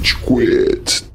Rage Quit.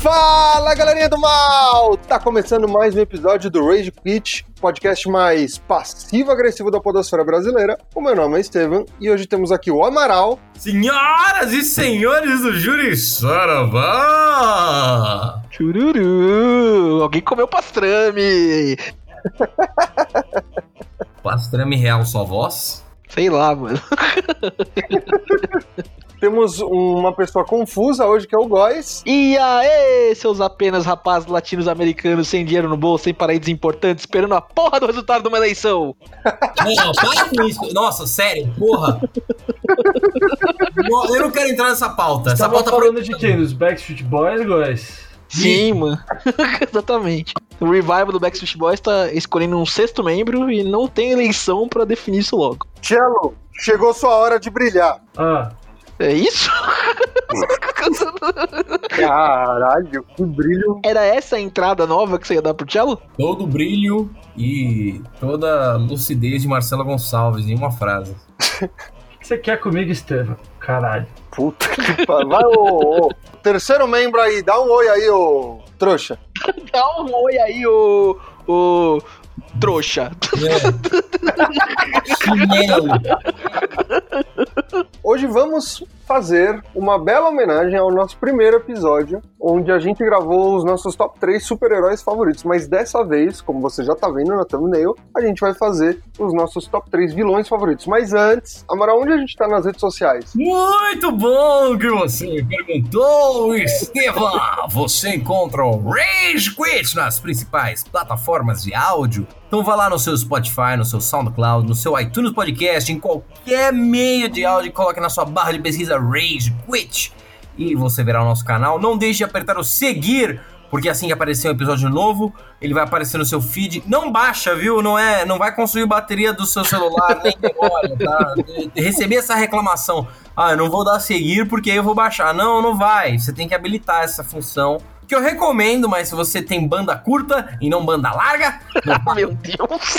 Fala galerinha do mal! Tá começando mais um episódio do Rage Quit, podcast mais passivo-agressivo da podosfera brasileira. O meu nome é Estevam e hoje temos aqui o Amaral. Senhoras e senhores do Júri Saravá! Chururu! Alguém comeu pastrame! Pastrame real só voz? Sei lá, mano. Temos uma pessoa confusa hoje que é o Góis. E aê, seus apenas rapazes latinos americanos sem dinheiro no bolso, sem paraísos importantes, esperando a porra do resultado de uma eleição. Não, para com isso. Nossa, sério, porra. Eu não quero entrar nessa pauta. Essa Tava pauta falando de quem? Dos Backstreet Boys, guys? Sim, mano. Exatamente. O revival do Backstreet Boys tá escolhendo um sexto membro e não tem eleição pra definir isso logo. Cello, chegou sua hora de brilhar. Ah, É isso? Caralho, que brilho. Era essa a entrada nova que você ia dar pro cello? Todo o brilho e toda a lucidez de Marcela Gonçalves em uma frase. o que você quer comigo, Estevam? Caralho. Puta que pariu. Vai, ô, ô, terceiro membro aí, dá um oi aí, ô trouxa. Dá um oi aí, ô. ô. trouxa. É. Chinelo. Hoje vamos fazer uma bela homenagem ao nosso primeiro episódio, onde a gente gravou os nossos top 3 super-heróis favoritos. Mas dessa vez, como você já tá vendo na thumbnail, a gente vai fazer os nossos top 3 vilões favoritos. Mas antes, Amaral, onde a gente tá nas redes sociais? Muito bom que você perguntou, Estevam! Você encontra o Rage Quit nas principais plataformas de áudio. Então vá lá no seu Spotify, no seu SoundCloud, no seu iTunes Podcast, em qualquer meio de áudio, coloque na sua barra de pesquisa Rage Quit e você verá o nosso canal. Não deixe de apertar o seguir, porque assim que aparecer um episódio novo, ele vai aparecer no seu feed. Não baixa, viu? Não é, não vai consumir bateria do seu celular nem memória, tá? Receber essa reclamação. Ah, eu não vou dar seguir porque aí eu vou baixar. Não, não vai. Você tem que habilitar essa função. Que eu recomendo, mas se você tem banda curta e não banda larga, Meu Deus.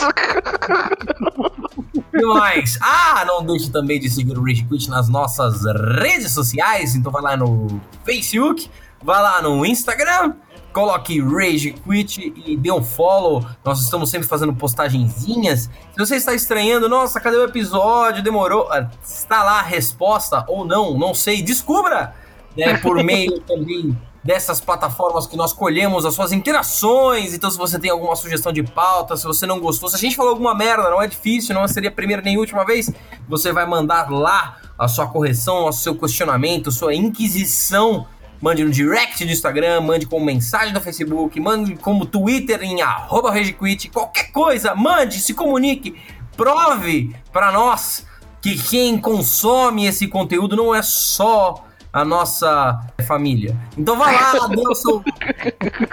Que mais? Ah, não deixe também de seguir o Rage Quit nas nossas redes sociais. Então vai lá no Facebook, vai lá no Instagram, coloque Rage Quit e dê um follow. Nós estamos sempre fazendo postagenzinhas. Se você está estranhando, nossa, cadê o episódio? Demorou. Ah, Está lá a resposta ou não, não sei. Descubra né, por meio também dessas plataformas que nós colhemos as suas interações. Então, se você tem alguma sugestão de pauta, se você não gostou, se a gente falou alguma merda, não é difícil, não seria a primeira nem a última vez, você vai mandar lá a sua correção, o seu questionamento, sua inquisição. Mande no direct do Instagram, mande como mensagem no Facebook, mande como Twitter em arroba RageQuit, qualquer coisa, mande, se comunique, prove para nós que quem consome esse conteúdo não é só a nossa família. Então vá lá, dê o seu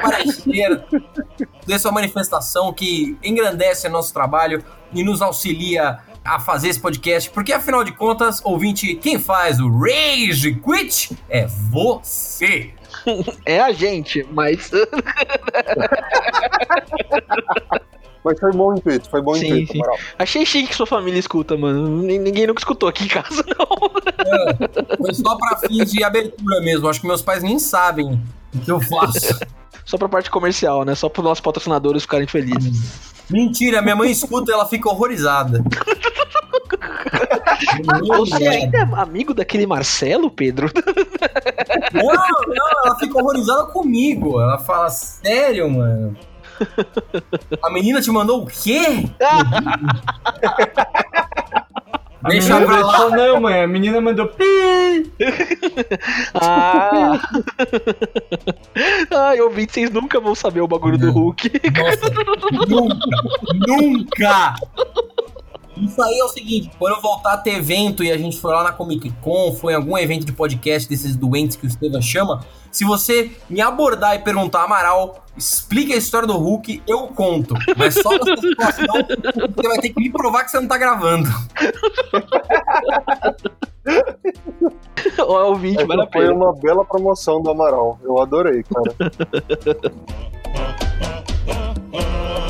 parecer, dê sua manifestação que engrandece nosso trabalho e nos auxilia a fazer esse podcast, porque afinal de contas, ouvinte, quem faz o Rage Quit é você. É a gente, mas. Mas foi bom intuito, foi bom Sim, intuito, sim. Amaral. Achei chique que sua família escuta, mano. Nin- Ninguém nunca escutou aqui em casa, não. Foi só pra fins de abertura mesmo. Acho que meus pais nem sabem o que eu faço. Só pra parte comercial, né? Só pros nossos patrocinadores ficarem felizes. Mentira, minha mãe escuta e ela fica horrorizada. Você ainda é amigo daquele Marcelo, Pedro? Não, não, ela fica horrorizada comigo. Ela fala, sério, mano? A menina te mandou o quê? Deixa pra lá. não, mãe. A menina mandou pi. Ah! Ai, ouvintes, vocês nunca vão saber o bagulho do Hulk. Nossa, nunca, nunca, Isso aí é o seguinte, quando eu voltar a ter evento e a gente for lá na Comic Con, foi em algum evento de podcast desses doentes que o Estevam chama, se você me abordar e perguntar, Amaral, explique a história do Hulk, eu conto. Mas só nessa situação, você vai ter que me provar que você não tá gravando. Ó, ouvinte, vale a Essa foi pena. uma bela promoção do Amaral. Eu adorei, cara.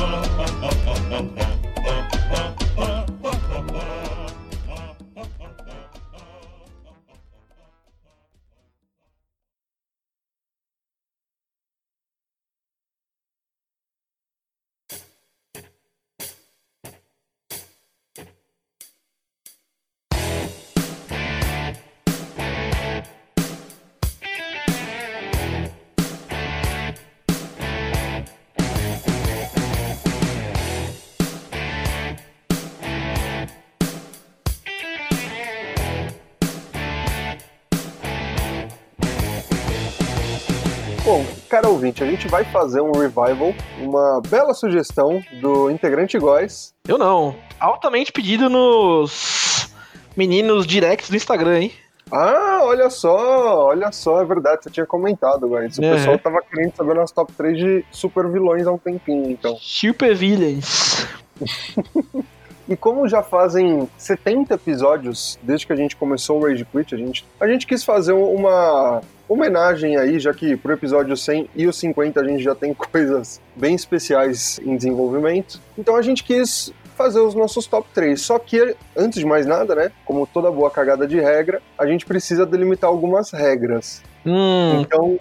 cara ouvinte, a gente vai fazer um revival, uma bela sugestão do integrante Góis. Eu não. Altamente pedido nos meninos directs do Instagram, hein? Ah, olha só, olha só, é verdade, você tinha comentado, Góis. O Uhum. pessoal tava querendo saber nosso top 3 de super vilões há um tempinho, então. Super Villains. E como já fazem 70 episódios desde que a gente começou o Rage Quit, a gente, a gente quis fazer uma homenagem aí, já que pro episódio 100 e o 50 a gente já tem coisas bem especiais em desenvolvimento. Então a gente quis fazer os nossos top 3. Só que, antes de mais nada, né, como toda boa cagada de regra, a gente precisa delimitar algumas regras. Hum, Então,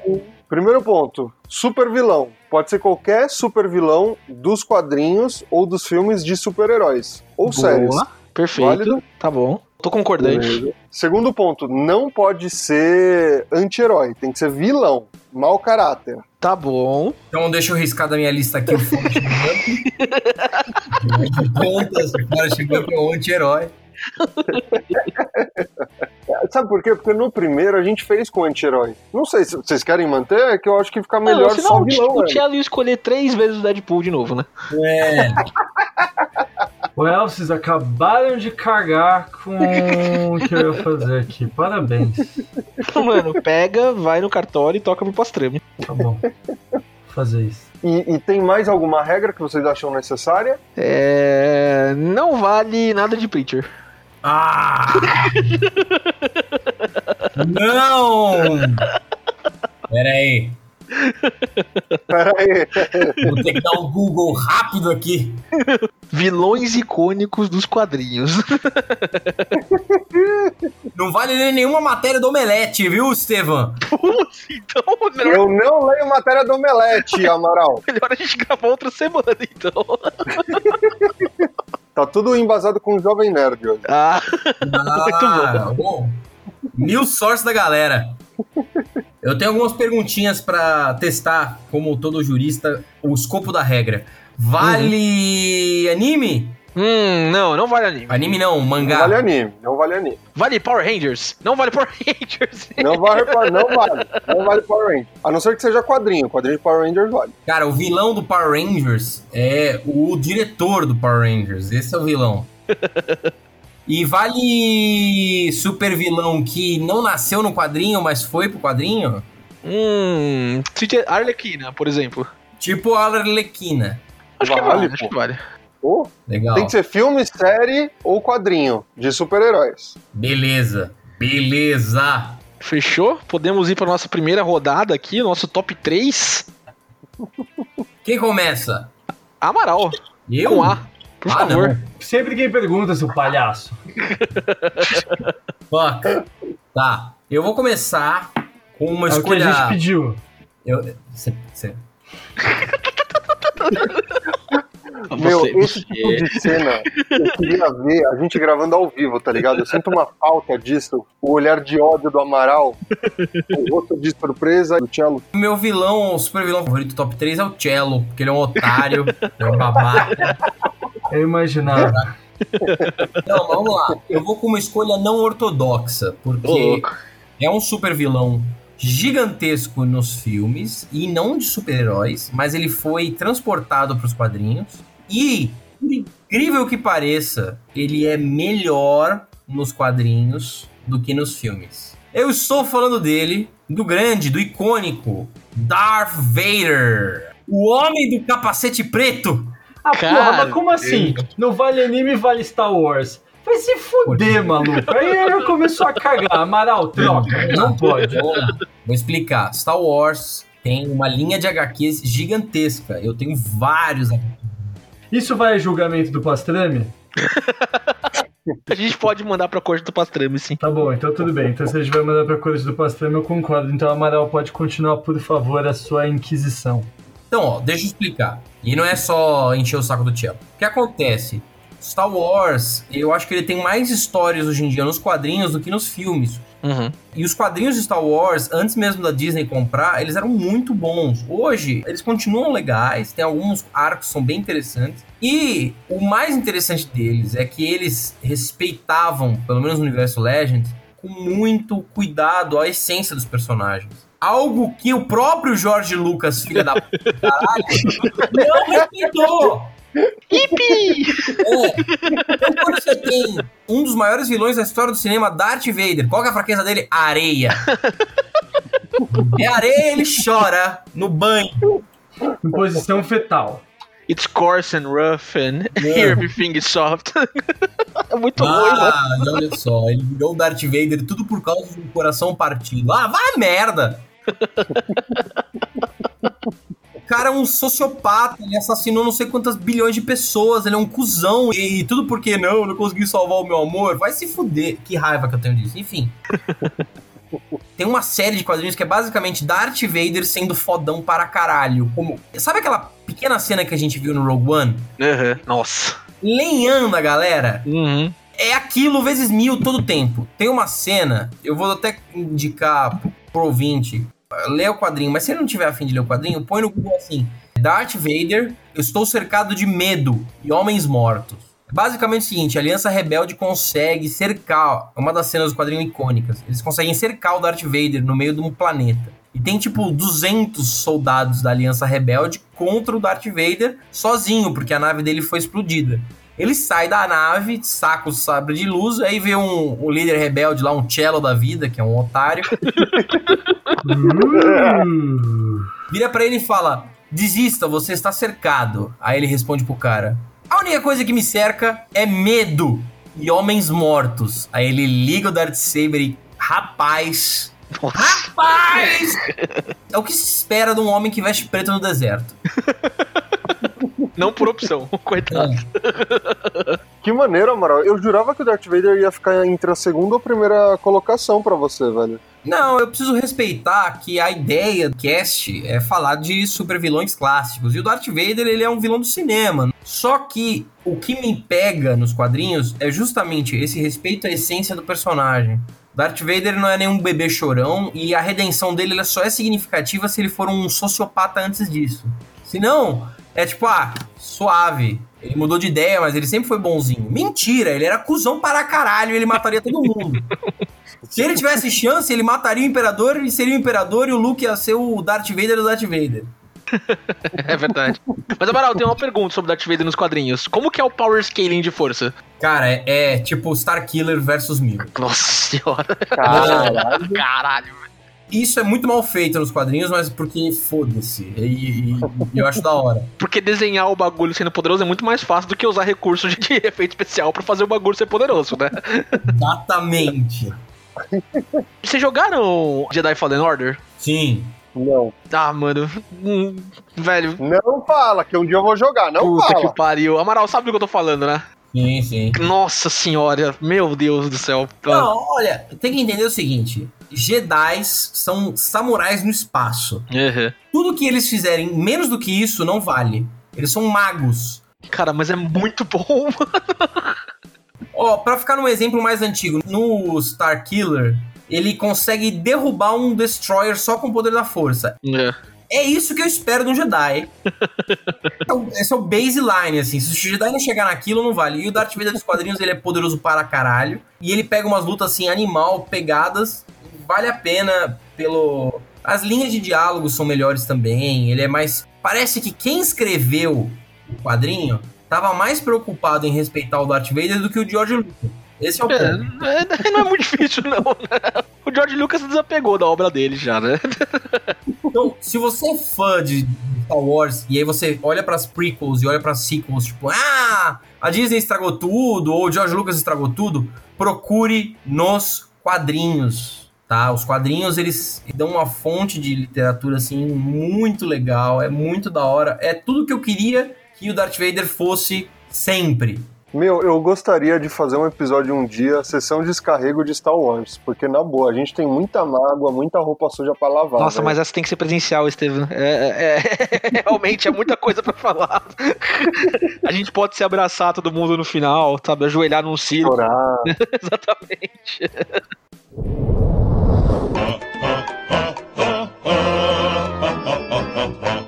primeiro ponto, super vilão. Pode ser qualquer super vilão dos quadrinhos ou dos filmes de super-heróis. Ou séries. boa. Perfeito. Válido. Tá bom. Tô concordante. Beleza. Segundo ponto, não pode ser anti-herói, tem que ser vilão, mau caráter. Tá bom. Então deixa eu riscar da minha lista aqui o Forrest Gump. Quantas o Forrest Gump é um anti-herói. Sabe por quê? Porque no primeiro a gente fez com anti-herói. Não sei se vocês querem manter, é que eu acho que fica melhor não, só senão o, vilão, o. Thiago ia escolher três vezes o Deadpool de novo, né? É. Well, vocês acabaram de cagar com o que eu ia fazer aqui. Parabéns. Mano, pega, vai no cartório e toca pro pastrame. Tá bom. Vou fazer isso. E, e tem mais alguma regra que vocês acham necessária? É. Não vale nada de Preacher. Ah! Não! Pera aí. Vou ter que dar um Google rápido aqui. Vilões icônicos dos quadrinhos. Não vale ler nenhuma matéria do Omelete, viu, Estevam? então, melhor, Eu não leio matéria do Omelete, Amaral. melhor a gente gravar outra semana, então. Tá tudo embasado com o Jovem Nerd hoje. Ah, Ah, bom. New source da galera. Eu tenho algumas perguntinhas pra testar, como todo jurista, o escopo da regra. Vale anime? hum, não, não vale anime. Anime não, Não mangá. vale anime, não vale anime. Vale Power Rangers? Não vale Power Rangers. Não vale, não vale. Não vale Power Rangers. A não ser que seja quadrinho. Quadrinho de Power Rangers vale. Cara, o vilão do Power Rangers é o diretor do Power Rangers. Esse é o vilão. E vale super vilão que não nasceu no quadrinho, mas foi pro quadrinho? Hum, Arlequina, por exemplo. Tipo a Arlequina. Acho que Vale, vale, pô. acho que vale. Ou Legal. tem que ser filme, série ou quadrinho de super-heróis. Beleza. Beleza. Fechou? Podemos ir para nossa primeira rodada aqui, nosso top 3. Quem começa? Amaral, Eu? com A, por Ah, favor. não. Sempre quem pergunta, seu palhaço. Fuck. Tá. Eu vou começar com uma É o que a escolha. gente pediu. Eu, cê- cê- Meu, Você- esse tipo de cena eu queria ver a gente gravando ao vivo, tá ligado? Eu sinto uma falta disso. O olhar de ódio do Amaral, o rosto de surpresa do Cello. Meu vilão, o super vilão favorito top 3 é o Cello, porque ele é um otário, é um babaca. Eu imaginava. Não, vamos lá. Eu vou com uma escolha não ortodoxa, porque é um super vilão gigantesco nos filmes e não de super-heróis, mas ele foi transportado para os quadrinhos. E por incrível que pareça, ele é melhor nos quadrinhos do que nos filmes. Eu estou falando dele, do grande, do icônico Darth Vader. O homem do capacete preto. Ah, Cara, porra, mas como assim? Não vale anime, vale Star Wars. Vai se fuder, maluco. Aí ele começou a cagar. Amaral, troca. Não pode. Lá. Vou explicar. Star Wars tem uma linha de HQs gigantesca. Eu tenho vários Isso vai a julgamento do Pastrame? A gente pode mandar pra corte do Pastrame, sim. Tá bom, então tudo bem. Então se a gente vai mandar pra cores do Pastrame, eu concordo. Então, Amaral, pode continuar, por favor, a sua inquisição. Então, ó, deixa eu explicar. E não é só encher o saco do Tchelo. O que acontece? Star Wars, eu acho que ele tem mais histórias hoje em dia nos quadrinhos do que nos filmes. Uhum. E os quadrinhos de Star Wars, antes mesmo da Disney comprar, eles eram muito bons. Hoje, eles continuam legais, tem alguns arcos que são bem interessantes. E o mais interessante deles é que eles respeitavam, pelo menos no universo Legend, com muito cuidado a essência dos personagens. Algo que o próprio George Lucas, filha da p... caralho, não respeitou. Ipi! É. Então, quando você tem um dos maiores vilões da história do cinema, Darth Vader, qual que é a fraqueza dele? Areia. É areia, ele chora no banho. Em posição fetal. It's coarse and rough and É. everything is soft. é muito ruim, mano. Ah, e olha só, ele virou o Darth Vader tudo por causa de um coração partido. Ah, vai a merda! O cara é um sociopata, ele assassinou não sei quantas bilhões de pessoas, ele é um cuzão. E, e tudo porque não, eu não consegui salvar o meu amor. Vai se fuder. Que raiva que eu tenho disso. Enfim. Tem uma série de quadrinhos que é basicamente Darth Vader sendo fodão para caralho. Como... Sabe aquela pequena cena que a gente viu no Rogue One? Uhum. Nossa. Lenhando a galera. Uhum. É aquilo vezes mil todo tempo. Tem uma cena, eu vou até indicar pro- pro ouvinte, lê o quadrinho, mas se ele não tiver afim de ler o quadrinho, põe no Google assim, Darth Vader, eu estou cercado de medo e homens mortos. Basicamente é o seguinte, a Aliança Rebelde consegue cercar, é uma das cenas do quadrinho icônicas, eles conseguem cercar o Darth Vader no meio de um planeta. E tem tipo 200 soldados da Aliança Rebelde contra o Darth Vader sozinho, porque a nave dele foi explodida. Ele sai da nave, saca o sabre de luz, aí vê um, um líder rebelde lá, um cello da vida, que é um otário, Uh, vira pra ele e fala: Desista, você está cercado. Aí ele responde pro cara: A única coisa que me cerca é medo e homens mortos. Aí ele liga o Darth Saber e. Rapaz! Nossa. Rapaz! É o que se espera de um homem que veste preto no deserto. Não por opção, coitado. Que maneiro, Amaral. Eu jurava que o Darth Vader ia ficar entre a segunda ou a primeira colocação pra você, velho. Não, eu preciso respeitar que a ideia do cast é falar de supervilões clássicos. E o Darth Vader, ele é um vilão do cinema. Só que o que me pega nos quadrinhos é justamente esse respeito à essência do personagem. Darth Vader não é nenhum bebê chorão e a redenção dele ela só é significativa se ele for um sociopata antes disso. Se não, é tipo, ah, suave. Ele mudou de ideia, mas ele sempre foi bonzinho. Mentira, ele era cuzão para caralho e ele mataria todo mundo. Se ele tivesse chance, ele mataria o Imperador e seria o Imperador e o Luke ia ser o Darth Vader do Darth Vader. É verdade. Mas, Amaral, tem uma pergunta sobre Darth Vader nos quadrinhos. Como que é o power scaling de força? Cara, é, é tipo Starkiller versus Mil. Nossa senhora. Caralho. Caralho. Isso é muito mal feito nos quadrinhos, mas porque foda-se. E, e- e eu acho da hora. Porque desenhar o bagulho sendo poderoso é muito mais fácil do que usar recurso de efeito especial pra fazer o bagulho ser poderoso, né? Exatamente. Vocês jogaram Jedi Fallen Order? Sim. Não. Ah, mano. hum, velho. Não fala, que um dia eu vou jogar. Não Puta fala. que pariu. Amaral, sabe do que eu tô falando, né? Sim, sim. Nossa senhora. Meu Deus do céu. Não, olha, tem que entender o seguinte: Jedis são samurais no espaço. Uhum. Tudo que eles fizerem menos do que isso não vale. Eles são magos. Cara, mas é muito bom, mano. Ó, pra ficar num exemplo mais antigo, no Starkiller, ele consegue derrubar um Destroyer só com o poder da força. É. É isso que eu espero de um Jedi. É o- Esse é o baseline, assim. Se o Jedi não chegar naquilo, não vale. E o Darth Vader dos quadrinhos, ele é poderoso para caralho. E ele pega umas lutas, assim, animal, pegadas. Vale a pena pelo... As linhas de diálogo são melhores também. Ele é mais... Parece que quem escreveu o quadrinho tava mais preocupado em respeitar o Darth Vader do que o George Lucas. Esse é o É, ponto. é, não é muito difícil, não. né? O George Lucas se desapegou da obra dele já, né? Então, se você é fã de Star Wars e aí você olha pras prequels e olha pras sequels, tipo, ah, a Disney estragou tudo ou o George Lucas estragou tudo, procure nos quadrinhos, tá? Os quadrinhos eles dão uma fonte de literatura assim muito legal, é muito da hora, é tudo que eu queria que o Darth Vader fosse sempre. Meu, eu gostaria de fazer um episódio um dia, sessão de descarrego de Star Wars, porque na boa, a gente tem muita mágoa, muita roupa suja pra lavar. Nossa, velho. mas essa tem que ser presencial, Estevam. É, é- é- realmente é muita coisa pra falar. A gente pode se abraçar todo mundo no final, sabe? Ajoelhar num círculo. chorar. Exatamente.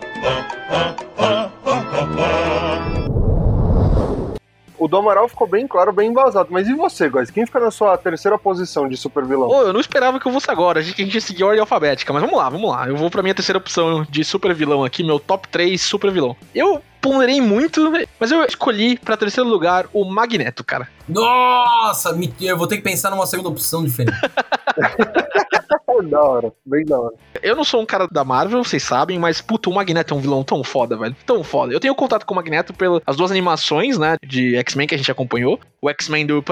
O do Amaral ficou bem claro, bem embasado. Mas e você, guys? Quem fica na sua terceira posição de super vilão? Pô, eu não esperava que eu fosse agora. A gente, a gente ia seguir a ordem alfabética, mas vamos lá, vamos lá. Eu vou pra minha terceira opção de super vilão aqui, meu top 3 super vilão. Eu ponderei muito, mas eu escolhi pra terceiro lugar o Magneto, cara. Nossa, me- eu vou ter que pensar numa segunda opção diferente. da hora, bem da hora. Eu não sou um cara da Marvel, vocês sabem, mas puta, o Magneto é um vilão tão foda, velho. Tão foda. Eu tenho contato com o Magneto pelas duas animações, né, de X-Men que a gente acompanhou. O X-Men do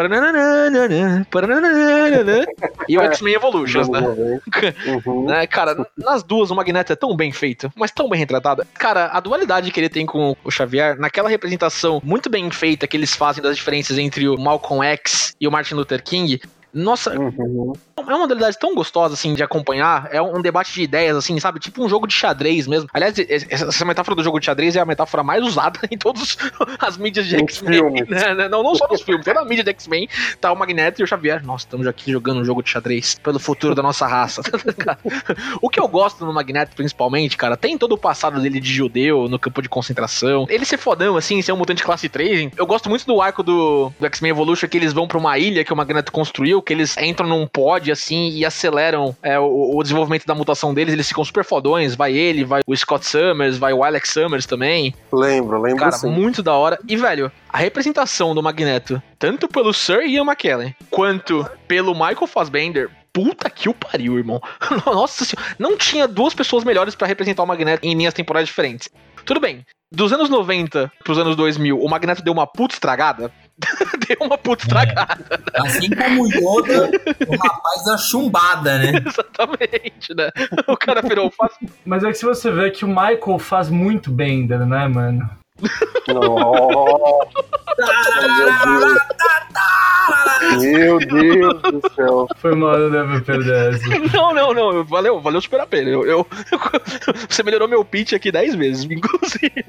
e o X-Men Evolutions, né? Uhum. né? Cara, nas duas o Magneto é tão bem feito, mas tão bem retratado. Cara, a dualidade que ele tem com o Xavier, naquela representação muito bem feita que eles fazem das diferenças entre o Malcolm X e o Martin Luther King. Nossa, Uhum. é uma dualidade tão gostosa, assim, de acompanhar. É um debate de ideias, assim, sabe? Tipo um jogo de xadrez mesmo. Aliás, essa metáfora do jogo de xadrez é a metáfora mais usada em todas as mídias de X-Men. né? Não, não só nos filmes, toda a mídia de X-Men tá o Magneto e o Xavier. Nossa, estamos aqui jogando um jogo de xadrez pelo futuro da nossa raça. O que eu gosto no Magneto, principalmente, cara, tem todo o passado dele de judeu no campo de concentração. Ele ser fodão, assim, ser um mutante classe 3. Eu gosto muito do arco do, do X-Men Evolution, que eles vão pra uma ilha que o Magneto construiu, que eles entram num pod, assim, e aceleram é, o, o desenvolvimento da mutação deles. Eles ficam super fodões. Vai ele, vai o Scott Summers, vai o Alex Summers também. Lembro, lembro Cara, sim. muito da hora. E, velho, a representação do Magneto, tanto pelo Sir Ian McKellen, quanto pelo Michael Fassbender, puta que o pariu, irmão. Nossa senhora, não tinha duas pessoas melhores pra representar o Magneto em linhas temporais diferentes. Tudo bem, dos anos 90 pros anos 2000, o Magneto deu uma puta estragada. deu uma puta estragada, Assim como o Yoda, o rapaz da chumbada, né? exatamente, né? O cara virou faz... Mas é que se você vê que o Michael faz muito Bender, né, mano? Nossa, meu Deus do céu. Foi mal, eu devo perder essa. Não, não, não. Valeu, valeu super a pena. Eu, eu- você melhorou meu pitch aqui 10 vezes, inclusive.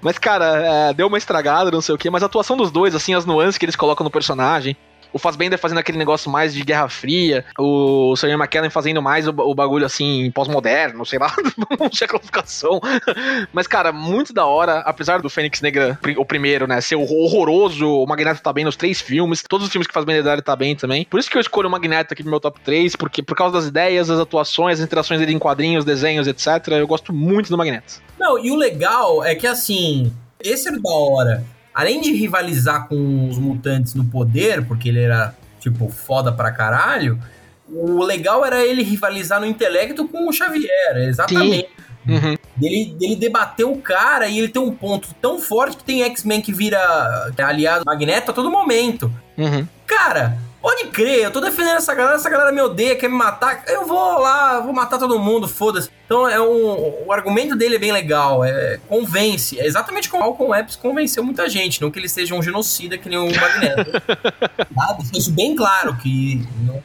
Mas, cara, é, deu uma estragada, não sei o quê, mas a atuação dos dois, assim, as nuances que eles colocam no personagem. O Fassbender fazendo aquele negócio mais de Guerra Fria, o Sr. McKellen fazendo mais o, o bagulho assim, pós-moderno, sei lá, classificação. Mas, cara, muito da hora, apesar do Fênix Negra, o primeiro, né, ser horroroso, o Magneto tá bem nos três filmes, todos os filmes que faz Bender tá bem também. Por isso que eu escolho o Magneto aqui no meu top 3, porque por causa das ideias, das atuações, as interações dele em quadrinhos, desenhos, etc. Eu gosto muito do Magneto. Não, e o legal é que assim, esse era da hora. Além de rivalizar com os mutantes no poder, porque ele era, tipo, foda pra caralho, o legal era ele rivalizar no intelecto com o Xavier, exatamente. Uhum. Dele, dele debater o cara e ele tem um ponto tão forte que tem X-Men que vira aliado do Magneto a todo momento. Uhum. Cara, pode crer, eu tô defendendo essa galera, essa galera me odeia, quer me matar, eu vou lá, vou matar todo mundo, foda-se. Então é um, o argumento dele é bem legal, é, convence. É exatamente como o Malcolm Epps convenceu muita gente, não que ele seja um genocida que nem o Magneto. Deixa isso bem claro que não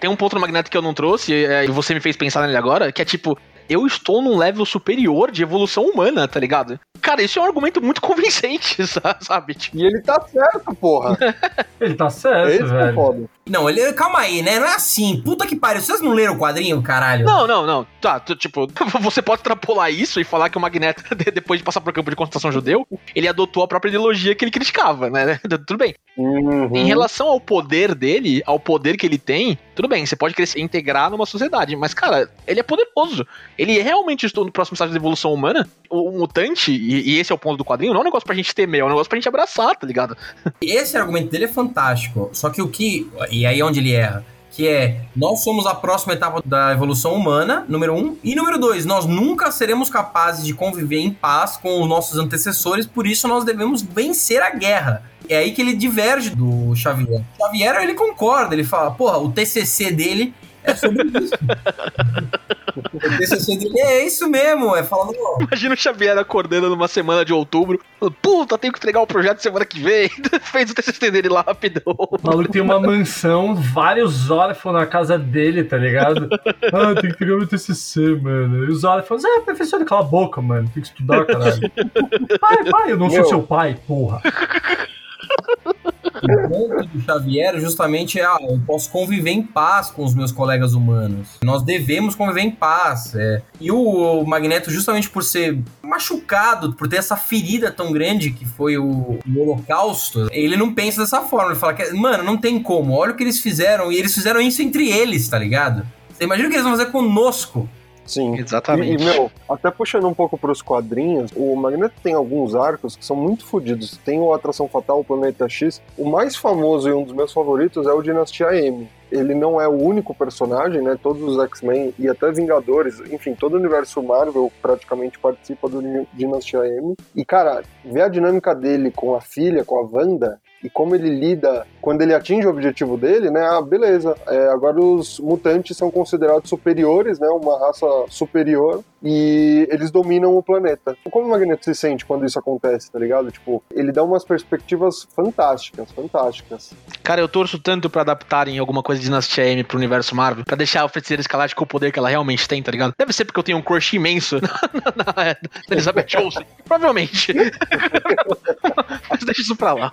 Tem um ponto no Magneto que eu não trouxe, é, e você me fez pensar nele agora, que é tipo, eu estou num level superior de evolução humana, tá ligado? Cara, isso é um argumento muito convincente, sa- sabe? Tipo, E ele tá certo, porra. Ele tá certo, Esse que é velho. foda. Não, ele. Calma aí, né? Não é assim. Puta que pariu. Vocês não leram o quadrinho, caralho? Não, não, não. Tá, tipo, você pode extrapolar isso e falar que o Magneto, de- depois de passar pro campo de concentração judeu, ele adotou a própria ideologia que ele criticava, né? Tudo bem. Uhum. Em relação ao poder dele, ao poder que ele tem, tudo bem, você pode se integrar numa sociedade, mas, cara, ele é poderoso. Ele realmente estou no próximo estágio da evolução humana. O, mutante, e, e esse é o ponto do quadrinho, não é um negócio pra gente temer, é um negócio pra gente abraçar, tá ligado? Esse argumento dele é fantástico. Só que o que. E aí é onde ele erra. Que é, nós somos a próxima etapa da evolução humana, número um. E número dois, nós nunca seremos capazes de conviver em paz com os nossos antecessores, por isso nós devemos vencer a guerra. É aí que ele diverge do Xavier. O Xavier, ele concorda, ele fala, porra, o TCC dele é sobre isso. o TCC dele é isso mesmo, é falando, Imagina o Xavier acordando numa semana de outubro, puta, tenho que entregar o projeto semana que vem. Fez o TCC dele lá rapidão. O maluco tem uma mansão, vários órfãos na casa dele, tá ligado? Ah, tem que pegar meu TCC, mano. E os órfãos, ah, professor, cala a boca, mano. Tem que estudar, caralho. Pai, pai, eu não sou Meu. seu pai, porra. O ponto do Xavier justamente é, ah, eu posso conviver em paz com os meus colegas humanos. Nós devemos conviver em paz. é. E o Magneto, justamente por ser machucado, por ter essa ferida tão grande que foi o, o Holocausto, ele não pensa dessa forma. Ele fala que, mano, não tem como. Olha o que eles fizeram. E eles fizeram isso entre eles, tá ligado? Você imagina o que eles vão fazer conosco. Sim. Exatamente. e, meu, até puxando um pouco pros quadrinhos, o Magneto tem alguns arcos que são muito fodidos. Tem o Atração Fatal, o Planeta X. O mais famoso e um dos meus favoritos é o Dinastia M. Ele não é o único personagem, né? Todos os X-Men e até Vingadores, enfim, todo o universo Marvel praticamente participa do Dinastia M. E, cara, ver a dinâmica dele com a filha, com a Wanda, e como ele lida quando ele atinge o objetivo dele, né? Ah, beleza. É, agora os mutantes são considerados superiores, né? Uma raça superior e eles dominam o planeta. Como o Magneto se sente quando isso acontece, tá ligado? Tipo, ele dá umas perspectivas fantásticas, fantásticas. Cara, eu torço tanto pra adaptarem alguma coisa de Dinastia M pro universo Marvel, pra deixar a Feiticeira Escarlate com o poder que ela realmente tem, tá ligado? Deve ser porque eu tenho um crush imenso na, na- na Elizabeth Olsen. Provavelmente. Mas deixa isso pra lá.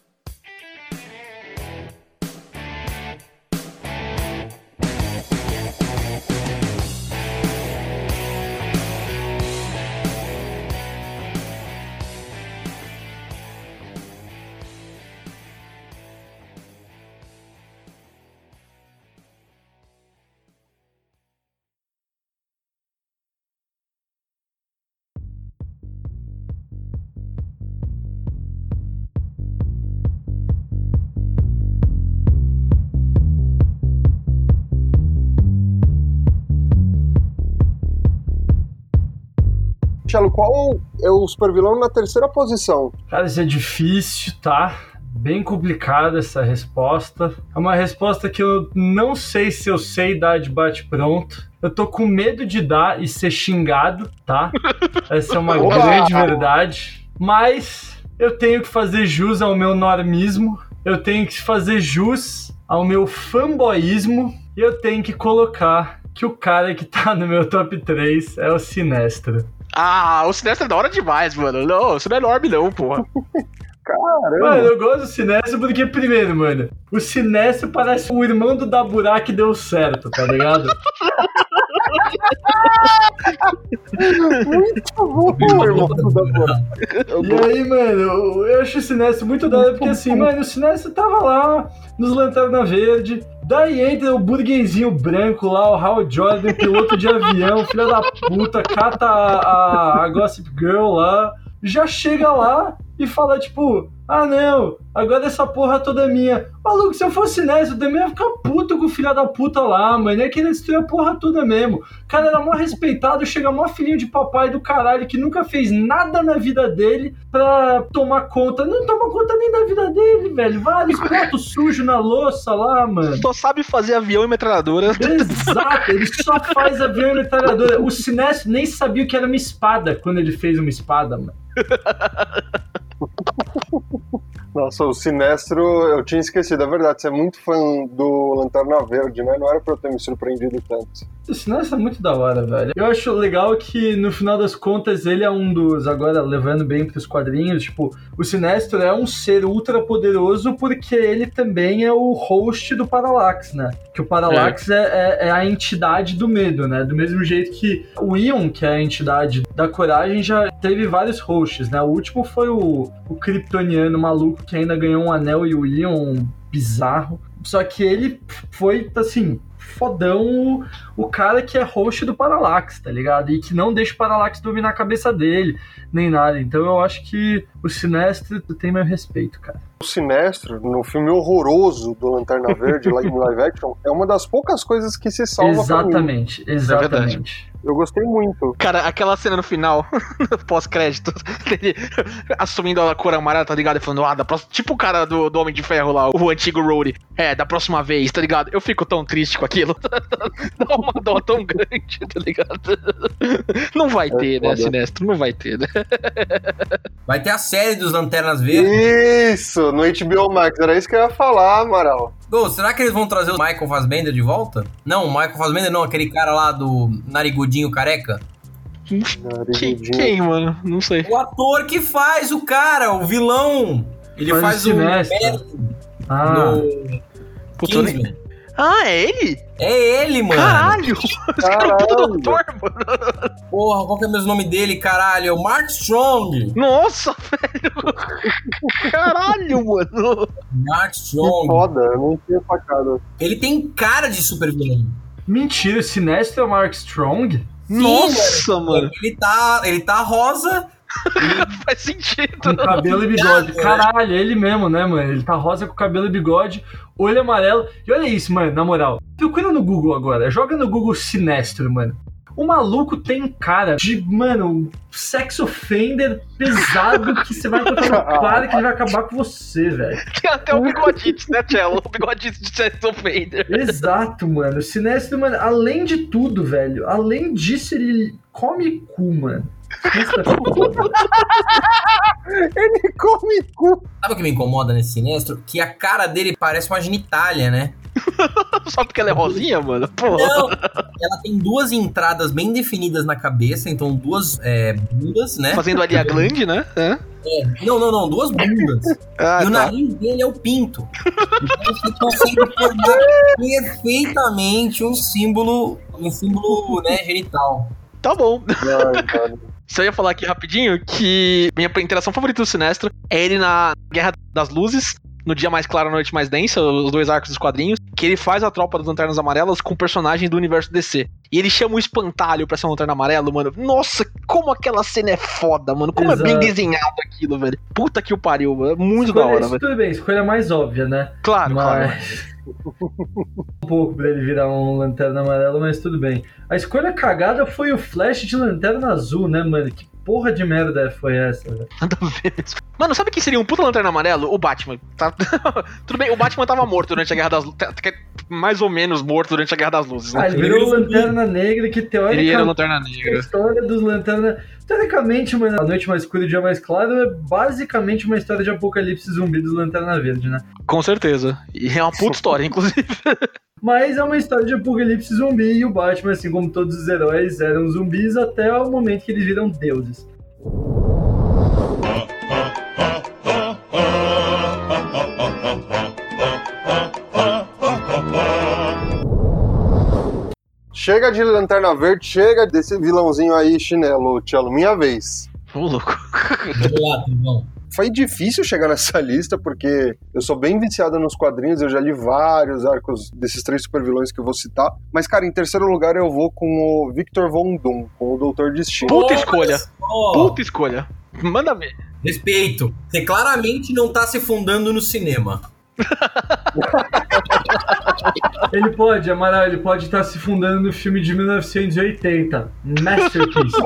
Chelo, qual é o supervilão na terceira posição? Cara, isso é difícil, tá? Bem complicada essa resposta. É uma resposta que eu não sei se eu sei dar de bate-pronto. Eu tô com medo de dar e ser xingado, tá? Essa é uma Opa! grande verdade. Mas eu tenho que fazer jus ao meu normismo. Eu tenho que fazer jus ao meu fanboísmo. E eu tenho que colocar que o cara que tá no meu top 3 é o Sinestro. Ah, o Sinestro é da hora demais, mano. Não, isso não é enorme, não, porra. Caramba! Mano, eu gosto do Sinestro porque, primeiro, mano, o Sinestro parece o irmão do Daburá que deu certo, tá ligado? Muito bom, irmão. E aí, mano, eu, eu acho o Sinestro muito da hora porque, assim, mano, o Sinestro tava lá nos Lanterna Verde, daí entra o burguesinho branco lá, o Hal Jordan, piloto de avião, filha da puta, cata a, a, a Gossip Girl lá, já chega lá e fala, tipo, ah não, agora essa porra toda é minha. Maluco, se eu fosse nessa, eu também ia ficar puto com o filho da puta lá, mano. Ia querer destruir a porra toda mesmo. O cara era mó respeitado, chega mó filhinho de papai do caralho que nunca fez nada na vida dele pra tomar conta. Não toma conta nem da vida dele, velho. Vários pratos sujos na louça lá, mano. Só sabe fazer avião e metralhadora. Exato, ele só faz avião e metralhadora. O Sinestro nem sabia o que era uma espada quando ele fez uma espada, mano. Nossa, o Sinestro, eu tinha esquecido, é verdade, você é muito fã do Lanterna Verde, né? Não era pra eu ter me surpreendido tanto. O Sinestro é muito da hora, velho. Eu acho legal que, no final das contas, ele é um dos, agora levando bem pros quadrinhos, tipo, o Sinestro é um ser ultra poderoso porque ele também é o host do Parallax, né? Que o Parallax é, é, é a entidade do medo, né? Do mesmo jeito que o Ion, que é a entidade da coragem, já teve vários hosts, né? O último foi o, o Kryptoniano maluco que ainda ganhou um anel e o Ion bizarro. Só que ele foi, assim, fodão o, o cara que é host do Parallax, tá ligado? E que não deixa o Parallax dominar a cabeça dele, nem nada. Então eu acho que o Sinestro tem meu respeito, cara. O Sinestro, no filme horroroso do Lanterna Verde, lá em live action, é uma das poucas coisas que se salva pra mim. Exatamente, exatamente. Eu gostei muito. Cara, aquela cena no final, pós-crédito, dele assumindo a cor amarela, tá ligado? E falando, ah, da próxima. Tipo o cara do, do Homem de Ferro lá, o antigo Rhodey. É, da próxima vez, tá ligado? Eu fico tão triste com aquilo. Dá uma dó tão grande, tá ligado? Não vai É ter, né. Sinestro? Não vai ter, né? Vai ter a série dos Lanternas Verdes. Isso, no HBO Max, era isso que eu ia falar, Amaral. Ô, será que eles vão trazer o Michael Fassbender de volta? Não, o Michael Fassbender não, aquele cara lá do narigudinho careca. Quem, mano? Não sei. O ator que faz o cara, o vilão. Ele Faz faz, o o Sinestro. Ah, no Puta, Kingsman. Ah, é ele? É ele, mano. Caralho! Esse cara é um ator, mano. Porra, qual que é o mesmo nome dele, caralho? É o Mark Strong. Nossa, velho! Caralho, mano! Mark Que Strong. foda, eu não tinha sacado. Ele tem cara de super vilão. mentira, o Sinestro é o Mark Strong? Nossa, mano! Ele tá, ele tá rosa. Faz sentido. Com cabelo e bigode. Caralho, é ele mesmo, né, mano? Ele tá rosa com cabelo e bigode, olho amarelo. E olha isso, mano, na moral. Procura no Google agora. Joga no Google Sinestro, mano. O maluco tem cara de, mano, sex offender pesado que você vai botar no claro que ele vai acabar com você, velho. Tem até o bigodites, né, Cello? O bigodites de Sex Offender. Exato, mano. O Sinestro, mano, além de tudo, velho, além disso, ele come cu, mano. É. Ele come cu. Sabe o que me incomoda nesse sinestro? Que a cara dele parece uma genitália, né? Só porque ela é rosinha, mano? Porra. Não, ela tem duas entradas bem definidas na cabeça, então duas é, bundas, né? Fazendo ali a glande, né? Hã? É, não, não, não, duas bundas. Ah, e o tá. nariz dele é o pinto. Então você consegue formar perfeitamente um símbolo, um símbolo, né, genital. Tá bom. Ai, mano. Só ia falar aqui rapidinho que minha interação favorita do Sinestro é ele na Guerra das Luzes, no Dia Mais Claro, Noite Mais Densa, os dois arcos dos quadrinhos, que ele faz a tropa das Lanternas Amarelas com personagens do universo DC. E ele chama o Espantalho pra ser um Lanterna Amarelo, mano. Nossa, como aquela cena é foda, mano. Como é bem Exato. desenhado aquilo, velho. Puta que o pariu, mano. Muito da Escolha- hora, velho. Tudo bem, escolha mais óbvia, né? Claro, claro. Mas. um pouco pra ele virar um lanterna amarelo, mas tudo bem. A escolha cagada foi o Flash de lanterna azul, né, mano? Que porra de merda foi essa, velho? Nada a ver. Mano, sabe quem seria um puta lanterna amarelo? O Batman. Tá... Tudo bem, o Batman tava morto durante a Guerra das Luzes. Mais ou menos morto durante a Guerra das Luzes, Ah, né? ele virou lanterna negra que Ele era teoricamente. lanterna A negra. história dos lanternas. Teoricamente, mano, A Noite Mais Escura e o Dia Mais Claro é basicamente uma história de apocalipse zumbi dos Lanterna Verde, né? Com certeza. E é uma puta história, inclusive. Mas é uma história de apocalipse zumbi e o Batman, assim como todos os heróis, eram zumbis até o momento que eles viram deuses. Chega de Lanterna Verde, chega desse vilãozinho aí, chinelo, Tchelo, minha vez. Ô, louco. Foi difícil chegar nessa lista, porque eu sou bem viciado nos quadrinhos, eu já li vários arcos desses três supervilões que eu vou citar. Mas, cara, em terceiro lugar eu vou com o Victor Von Doom, com o Doutor Destino. Puta escolha. Puta escolha. Manda ver. Respeito. Você claramente não tá se fundando no cinema. Ele pode, Amaral, ele pode estar se fundando no filme de 1980. Masterpiece.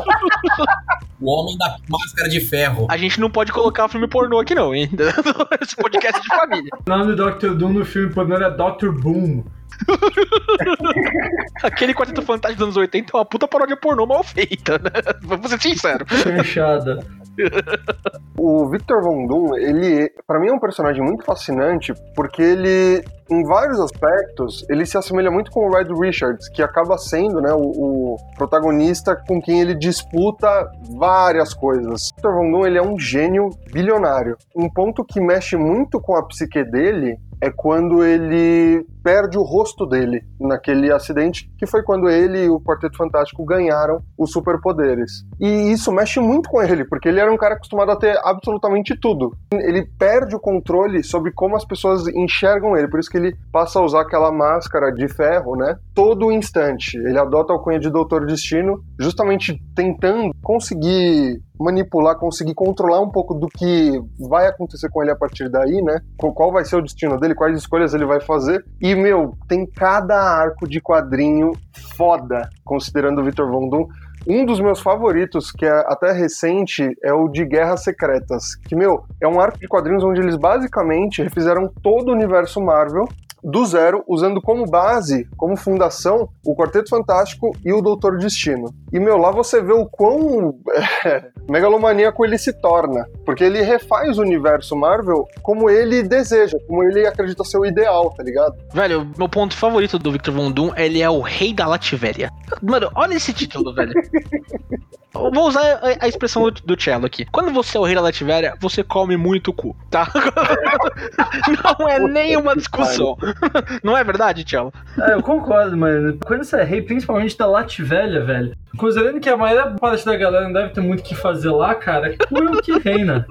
O Homem da Máscara de Ferro. A gente não pode colocar filme pornô aqui, não, hein? Esse podcast é de família. O nome do Dr. Doom no filme pornô era Dr. Boom. Aquele Quarteto Fantástico dos anos 80 é uma puta paródia pornô mal feita, né? Vamos ser sinceros. Chanchada. O Victor Von Doom, ele, para mim, é um personagem muito fascinante porque ele, em vários aspectos, ele se assemelha muito com o Red Richards, que acaba sendo, né, o, o protagonista com quem ele disputa várias coisas. Victor Von Doom, ele é um gênio bilionário. Um ponto que mexe muito com a psique dele é quando ele perde o rosto dele naquele acidente, que foi quando ele e o Quarteto Fantástico ganharam os superpoderes. E isso mexe muito com ele, porque ele era um cara acostumado a ter absolutamente tudo. Ele perde o controle sobre como as pessoas enxergam ele, por isso que ele passa a usar aquela máscara de ferro, né? Todo instante. Ele adota o cunha de Doutor Destino, justamente tentando conseguir manipular, conseguir controlar um pouco do que vai acontecer com ele a partir daí, né? Qual vai ser o destino dele, quais escolhas ele vai fazer. E, meu, tem cada arco de quadrinho foda, considerando o Victor Von Doom. Um dos meus favoritos, que é até recente, é o de Guerras Secretas. Que, meu, é um arco de quadrinhos onde eles basicamente refizeram todo o universo Marvel do zero, usando como base, como fundação, o Quarteto Fantástico e o Doutor Destino. E, meu, lá você vê o quão é, megalomaníaco ele se torna. Porque ele refaz o universo Marvel como ele deseja, como ele acredita ser o ideal, tá ligado? Velho, meu ponto favorito do Victor Von Doom, ele é o rei da Lativéria. Mano, olha esse título, velho. Eu vou usar a, expressão do, do Cello aqui. Quando você é o rei da Lativéria, você come muito cu, tá? Não é nenhuma discussão. Não é verdade, Cello? É, eu concordo, mano. Quando você é rei, principalmente da Lativéria, velho. Considerando que a maior parte da galera não deve ter muito o que fazer lá, cara, cu é o que reina.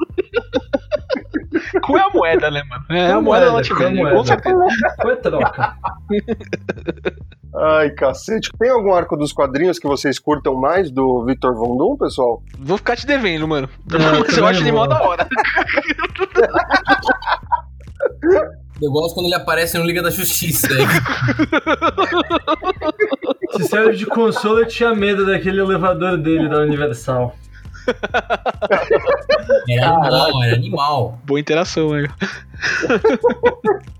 Cu é a moeda, né, mano? É, a moeda da Lativéria, com certeza. Cu é troca. Ai, cacete. Tem algum arco dos quadrinhos que vocês curtam mais do Victor Von Doom, pessoal? Vou ficar te devendo, mano. É, Mas eu acho animal da hora. Eu gosto quando ele aparece no Liga da Justiça. Se serve de consolo, eu tinha medo daquele elevador dele da Universal. Era animal, era animal. Boa interação, velho.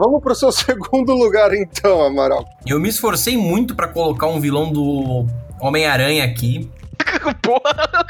Vamos pro seu segundo lugar então, Amaral. Eu me esforcei muito pra colocar um vilão do Homem-Aranha aqui. Porra!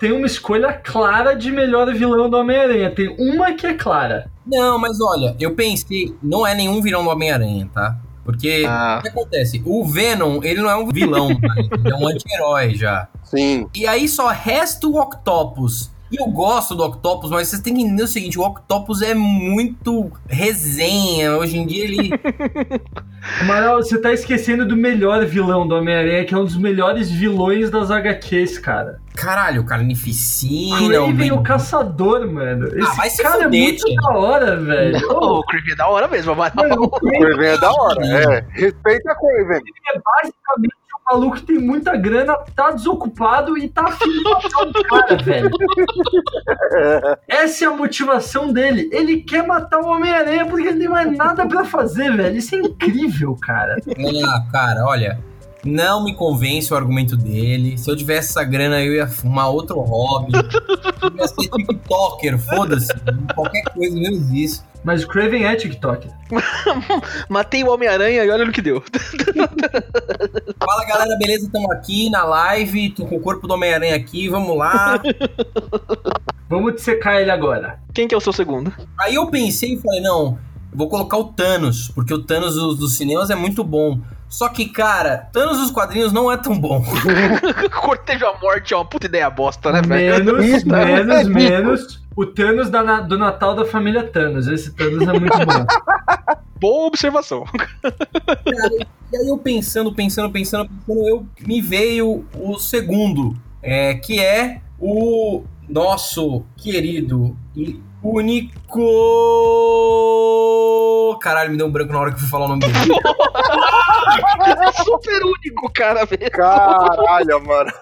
Tem uma escolha clara de melhor vilão do Homem-Aranha. Tem uma que é clara. Não, mas olha, eu pensei, não é nenhum vilão do Homem-Aranha, tá? Porque Ah. o que acontece? O Venom, ele não é um vilão, mais, ele é um anti-herói já. Sim. E aí só resta o Octopus. E eu gosto do Octopus, mas vocês têm que entender o seguinte: o Octopus é muito resenha. Hoje em dia ele. Amaral, você tá esquecendo do melhor vilão do Homem-Aranha, que é um dos melhores vilões das HQs, cara. Caralho, carnificina. o Craven, Ben- o caçador, mano. Esse vai se cara é fuder, muito tia. da hora, velho. Ô, o Creepy é da hora mesmo, mas Mano, o O Craven é da hora, é. Respeita a Craven. é basicamente o maluco que tem muita grana, tá desocupado e tá afim de matar um cara, velho. Essa é a motivação dele. Ele quer matar o Homem-Aranha porque ele não tem mais nada pra fazer, velho. Isso é incrível, cara. Ah, cara, olha. Não me convence o argumento dele. Se eu tivesse essa grana, eu ia fumar outro hobby. Eu ia ser TikToker, foda-se. Qualquer coisa, menos isso. Mas o Craven é TikTok. matei o Homem-Aranha e olha no que deu. Fala galera, beleza? Estamos aqui na live. Tô com o corpo do Homem-Aranha aqui, vamos lá. Vamos dissecar ele agora. Quem que é o seu segundo? Aí eu pensei e falei, não, eu vou colocar o Thanos, porque o Thanos dos, dos cinemas é muito bom. Só que, cara, Thanos dos quadrinhos não é tão bom. Cortejo à morte é uma puta ideia bosta, né, velho? Menos, Isso, menos, menos. O Thanos da do Natal da família Thanos. Esse Thanos é muito bom. Boa observação. E aí eu pensando, pensando, pensando, pensando, eu me veio o segundo, é, que é o nosso querido e único. Caralho, me deu um branco na hora que eu fui falar o nome dele. É super único, cara, velho. Caralho, mano.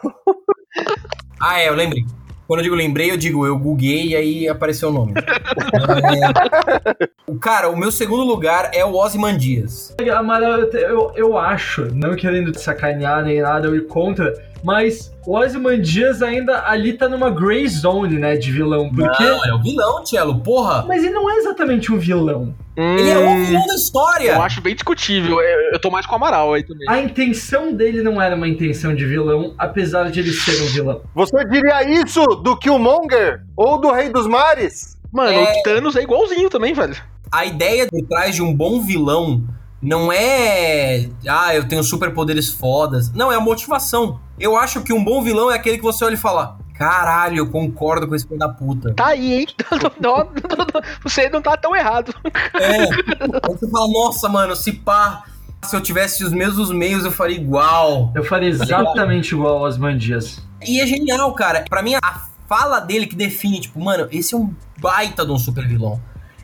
Ah, é, eu lembrei. Quando eu digo lembrei, eu digo eu googuei e aí apareceu o nome. É, o cara, o meu segundo lugar é o Ozymandias. Amaral, eu, eu, eu acho, não querendo te sacanear nem nada, eu ir contra, mas o Ozymandias ainda ali tá numa gray zone, né, de vilão, porque... Não, é o vilão, Tchelo, porra. Mas ele não é exatamente um vilão. Ele é o vilão da história. Hum, Eu acho bem discutível. Eu, eu tô mais com o Amaral aí também. A intenção dele não era uma intenção de vilão, apesar de ele ser um vilão. Você diria isso do Killmonger? Ou do Rei dos Mares? Mano, É. o Thanos é igualzinho também, velho. A ideia por trás de um bom vilão não é. Ah, eu tenho superpoderes fodas. Não, é a motivação. Eu acho que um bom vilão é aquele que você olha e fala: Caralho, eu concordo com esse filho da puta. Tá aí, hein? Não, não, não, você não tá tão errado. É. Aí você fala: Nossa, mano, se pá. Se eu tivesse os mesmos meios, eu faria igual. Eu faria exatamente igual ao Osmandias. E é genial, cara. Pra mim, a fala dele que define, tipo, mano, esse é um baita de um super vilão.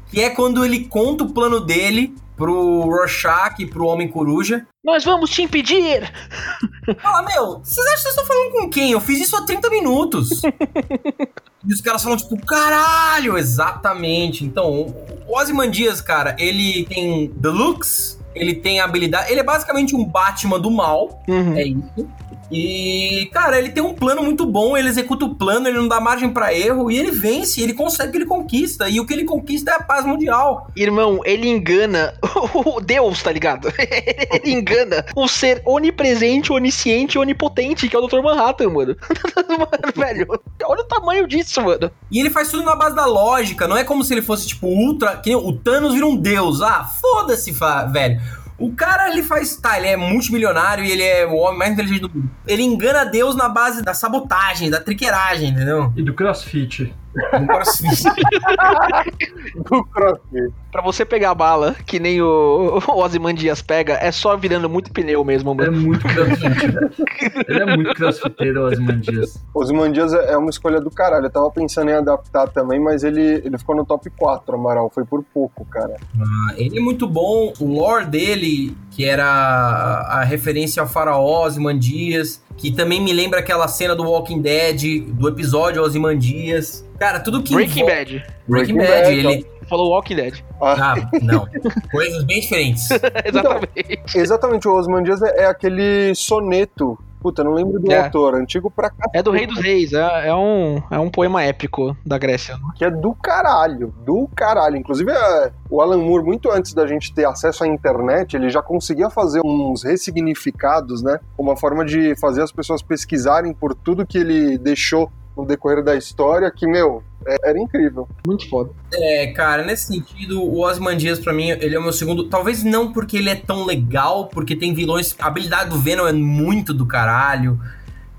Que é quando ele conta o plano dele pro Rorschach e pro Homem Coruja. Nós vamos te impedir! Fala, meu, vocês acham que vocês estão falando com quem? Eu fiz isso há 30 minutos. e os caras falam, tipo, caralho, exatamente. Então, o Ozymandias, cara, ele tem the looks, ele tem a habilidade. Ele é basicamente um Batman do mal. Uhum. É isso. E, cara, ele tem um plano muito bom, ele executa o plano, ele não dá margem pra erro, e ele vence, ele consegue, ele conquista. E o que ele conquista é a paz mundial. Irmão, ele engana o Deus, tá ligado? ele engana o ser onipresente, onisciente e onipotente, que é o Dr. Manhattan, mano. mano, velho, olha o tamanho disso, mano. E ele faz tudo na base da lógica, não é como se ele fosse, tipo, ultra. Que o Thanos vira um deus. Ah, foda-se, velho. O cara, ele faz. Tá, ele é multimilionário e ele é o homem mais inteligente do mundo. Ele engana Deus na base da sabotagem, da triqueiragem, entendeu? E do CrossFit. No crossfit. Do CrossFit. Pra você pegar a bala, que nem o, o Ozymandias pega, é só virando muito pneu mesmo, Ele é mano. muito crossfit, velho. Ele é muito crossfiteiro, o Osmandias. Ozymandias é é uma escolha do caralho. Eu tava pensando em adaptar também, mas ele, ele ficou no top 4, Amaral. Foi por pouco, cara. Ah, ele é muito bom. O lore dele, que era a, referência ao faraó Ozymandias, que também me lembra aquela cena do Walking Dead, do episódio Ozymandias. Cara, tudo que Breaking envolve- Bad. Breaking Breaking Bad, Bad, ele... Falou Walking Dead. Ah, não. Coisas bem diferentes. Exatamente. Exatamente, o Ozymandias é, é aquele soneto. Puta, não lembro do É. autor, antigo pra cá, É do Rei dos Reis, é, é um, é um poema épico da Grécia. que é do caralho, do caralho. Inclusive, é, o Alan Moore, muito antes da gente ter acesso à internet, ele já conseguia fazer uns ressignificados, né? Uma forma de fazer as pessoas pesquisarem por tudo que ele deixou no decorrer da história, que, meu, é- era incrível. Muito foda. É, cara, nesse sentido, o Ozymandias pra mim, ele é o meu segundo. Talvez não porque ele é tão legal, porque tem vilões. A habilidade do Venom é muito do caralho.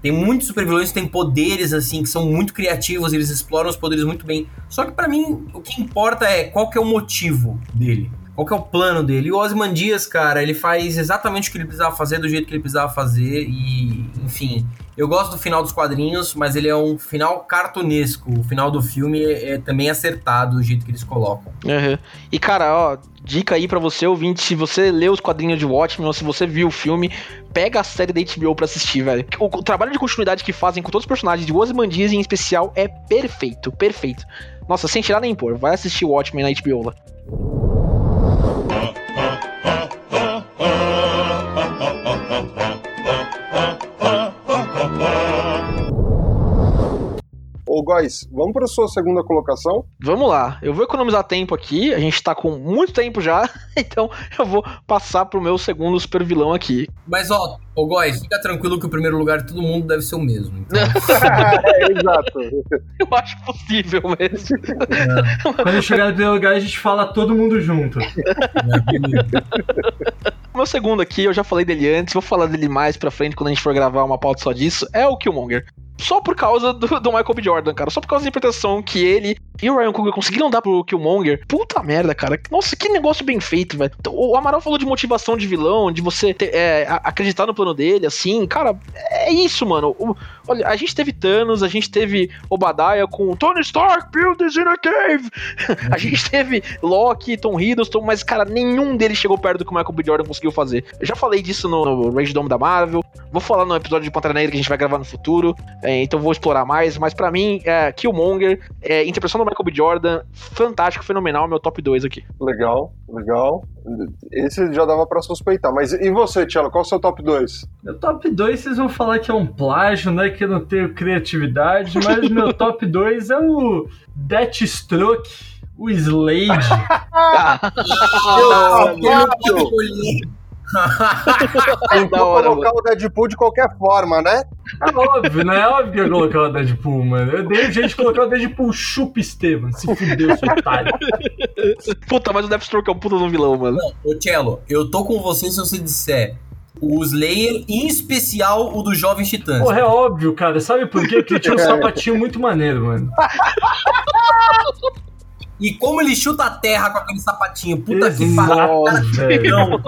Tem muitos super vilões que têm poderes, assim, que são muito criativos, eles exploram os poderes muito bem. Só que pra mim, o que importa é qual que é o motivo dele. Qual que é o plano dele? E o Ozymandias, cara, ele faz exatamente o que ele precisava fazer, do jeito que ele precisava fazer. E, enfim, eu gosto do final dos quadrinhos, mas ele é um final cartunesco. O final do filme é, é também acertado, o jeito que eles colocam. Uhum. E cara, ó, dica aí pra você, ouvinte, se você leu os quadrinhos de Watchmen ou se você viu o filme, pega a série da HBO pra assistir, velho. O, o trabalho de continuidade que fazem com todos os personagens de Ozymandias em especial é perfeito, perfeito. Nossa, sem tirar nem pôr, vai assistir Watchmen na HBO lá. Góis, vamos para sua segunda colocação? Vamos lá, eu vou economizar tempo aqui, a gente tá com muito tempo já, então eu vou passar pro meu segundo super vilão aqui. Mas, ó, ô Góis, fica tranquilo que o primeiro lugar de todo mundo deve ser o mesmo. Então, é, exato. Eu acho possível mesmo. Quando chegar no primeiro lugar, a gente fala todo mundo junto. O meu segundo aqui, eu já falei dele antes, vou falar dele mais pra frente quando a gente for gravar uma pauta só disso, é o Killmonger. Só por causa do, do Michael B. Jordan, cara. Só por causa da interpretação que ele e o Ryan Coogler conseguiram dar pro Killmonger. Puta merda, cara. Nossa, que negócio bem feito, velho. Então, O Amaral falou de motivação de vilão, de você ter, é, acreditar no plano dele, assim. Cara, é isso, mano. O- olha, a gente teve Thanos, a gente teve Obadiah com Tony Stark, build this in a cave. a gente teve Loki, Tom Hiddleston, mas, cara, nenhum deles chegou perto do que o Michael B. Jordan conseguiu fazer. Eu já falei disso no, no Rage Dome da Marvel. Vou falar no episódio de Pantera Negra que a gente vai gravar no futuro. É, então vou explorar mais. Mas pra mim, é, Killmonger, é, interpretação do Michael B. Jordan, fantástico, fenomenal, meu top 2 aqui. Legal, legal. Esse já dava pra suspeitar. Mas e você, Tiago, qual é o seu top 2? Meu top 2, vocês vão falar que é um plágio, né? Que eu não tenho criatividade, mas meu top 2 é o Deathstroke, o Slade. Tentou colocar o Deadpool de qualquer forma, né? É óbvio, né? É óbvio que eu ia colocar o Deadpool, mano. Eu dei jeito de colocar o Deadpool chupa Estevam. Se fudeu, seu otário. Puta, mas o Deathstroke é um puta do vilão, mano. Ô, Cello, eu tô com você se você disser o Slayer, em especial o do Jovem Titãs. Porra, é óbvio, cara. Sabe por quê? Porque tinha um sapatinho muito maneiro, mano. E como ele chuta a terra com aquele sapatinho. Puta que Exato, pariu.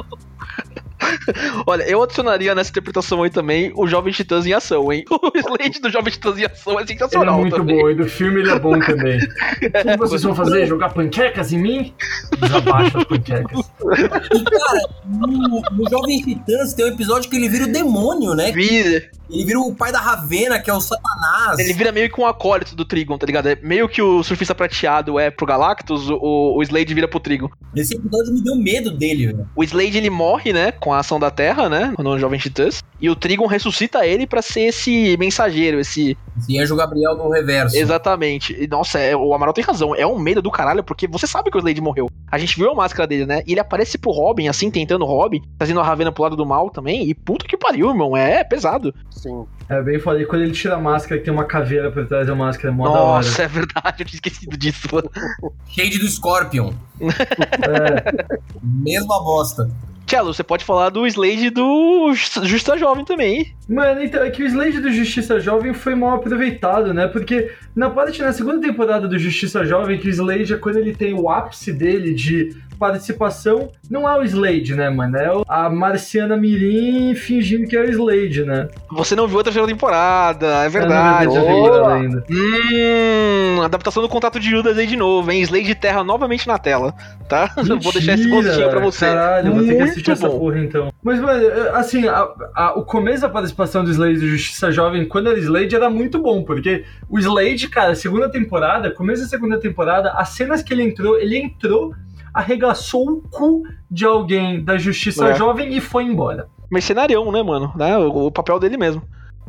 Olha, eu adicionaria nessa interpretação aí também o Jovem Titãs em ação, hein? O Slade do Jovem Titãs em ação é Ele é sensacional muito também. bom, e do filme ele é bom também. O que vocês vão fazer? Jogar panquecas em mim? Desabaixa as panquecas. E, cara, no, no Jovem Titãs tem um episódio que ele vira o demônio, né? Vira. Ele vira o pai da Ravena, que é o Satanás. Ele vira meio que um acólito do Trigon, tá ligado? É meio que o surfista prateado é pro Galactus, o, o Slade vira pro Trigon. Esse episódio me deu medo dele, velho. O Slade ele morre, né, com a ação da Terra, né, no Jovem Titãs, e o Trigon ressuscita ele pra ser esse mensageiro, esse Esse Anjo Gabriel do reverso. Exatamente. E, nossa, é- o Amaral tem razão. É um medo do caralho, porque você sabe que o Slade morreu. A gente viu a máscara dele, né? E ele aparece pro Robin, assim, tentando o Robin, trazendo a Ravena pro lado do mal também. E puta que pariu, irmão. É pesado. Sim. É bem foda. E quando ele tira a máscara, que tem uma caveira por trás da máscara, é mó da hora. Nossa, é verdade. Eu tinha esquecido disso. Shade do Scorpion. É, Mesma bosta. Tchelo, você pode falar do Slade do Justa Jovem também? Mano, então, é que o Slade do Justiça Jovem foi mal aproveitado, né? Porque na parte, na segunda temporada do Justiça Jovem, que o Slade é quando ele tem o ápice dele de participação, não é o Slade, né, mano? É a Marciana Mirim fingindo que é o Slade, né? Você não viu a terceira temporada, é verdade. temporada ainda. Hum, adaptação do contrato de Judas aí de novo, hein? Slade Terra novamente na tela, tá? Eu vou deixar esse Mentira! gostinho pra você. Caralho, vou ter que assistir essa porra então. Mas, mano, assim, a- a- o começo da participação do Slade do Justiça Jovem, quando era Slade, era muito bom, porque o Slade, cara, segunda temporada, começo da segunda temporada, as cenas que ele entrou, ele entrou, arregaçou o cu de alguém da Justiça É. Jovem e foi embora. Mercenarião, né, mano? Né? O, o papel dele mesmo.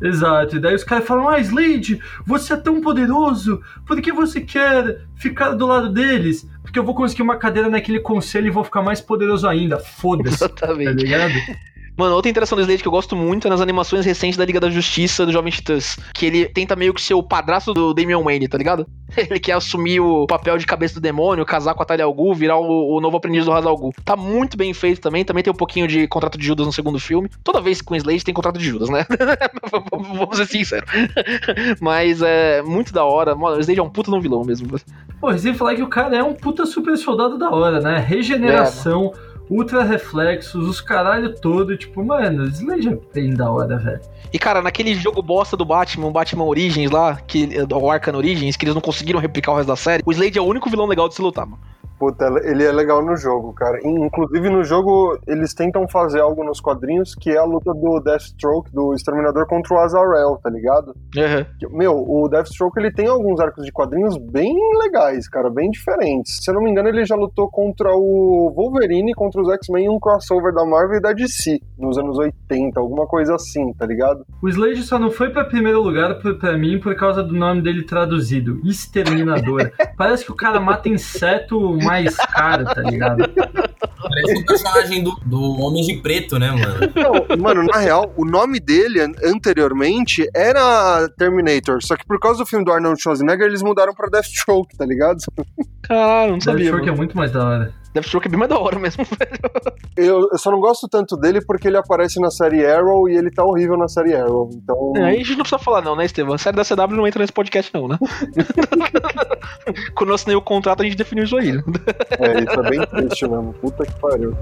Exato, e daí os caras falam: Ah, Slade, você é tão poderoso, por que você quer ficar do lado deles? Porque eu vou conseguir uma cadeira naquele conselho e vou ficar mais poderoso ainda. Foda-se, tá Exatamente. ligado? Mano, outra interação do Slade que eu gosto muito é nas animações recentes da Liga da Justiça do Jovem Titãs. Que ele tenta meio que ser o padrasto do Damian Wayne, tá ligado? Ele quer assumir o papel de cabeça do demônio, casar com a Talia al Ghul, virar o, o novo aprendiz do Ra's al Ghul. Tá muito bem feito também. Também tem um pouquinho de contrato de Judas no segundo filme. Toda vez com o Slade tem contrato de Judas, né? Vamos ser sinceros. Mas é muito da hora. Mano, o Slade é um puta um vilão mesmo. Pô, sem falar que o cara é um puta super soldado da hora, né? Regeneração, ultra reflexos, os caralho todo. Tipo, mano, Slade é bem da hora, velho. E, cara, naquele jogo bosta do Batman, Batman Origins lá, que, o Arkham Origins, que eles não conseguiram replicar o resto da série, o Slade é o único vilão legal de se lutar, mano. Puta, ele é legal no jogo, cara. Inclusive no jogo eles tentam fazer algo nos quadrinhos que é a luta do Deathstroke, do Exterminador contra o Azarel, tá ligado? Que- Meu, o Deathstroke ele tem alguns arcos de quadrinhos bem legais, cara, bem diferentes. Se eu não me engano, ele já lutou contra o Wolverine, contra os X-Men em um crossover da Marvel e da DC, nos anos 80, alguma coisa assim, tá ligado? O Slade só não foi pra primeiro lugar pra, pra mim por causa do nome dele traduzido: Exterminador. Parece que o cara mata inseto mais caro, tá ligado? Parece um personagem do, do Homem de Preto, né, mano? Não, mano, na real, o nome dele an- anteriormente era Terminator, só que por causa do filme do Arnold Schwarzenegger eles mudaram pra Deathstroke, tá ligado? Caralho, não sabia. Deathstroke é muito mais da hora. Deathstroke é bem mais da hora mesmo, velho. Eu, eu só não gosto tanto dele porque ele aparece na série Arrow e ele tá horrível na série Arrow. Então. É, Aí a gente não precisa falar não, né, Estevam? A série da CW não entra nesse podcast não, né? Quando eu assinei o contrato, a gente definiu isso aí. né? É, isso é bem triste mesmo. Puta que pariu.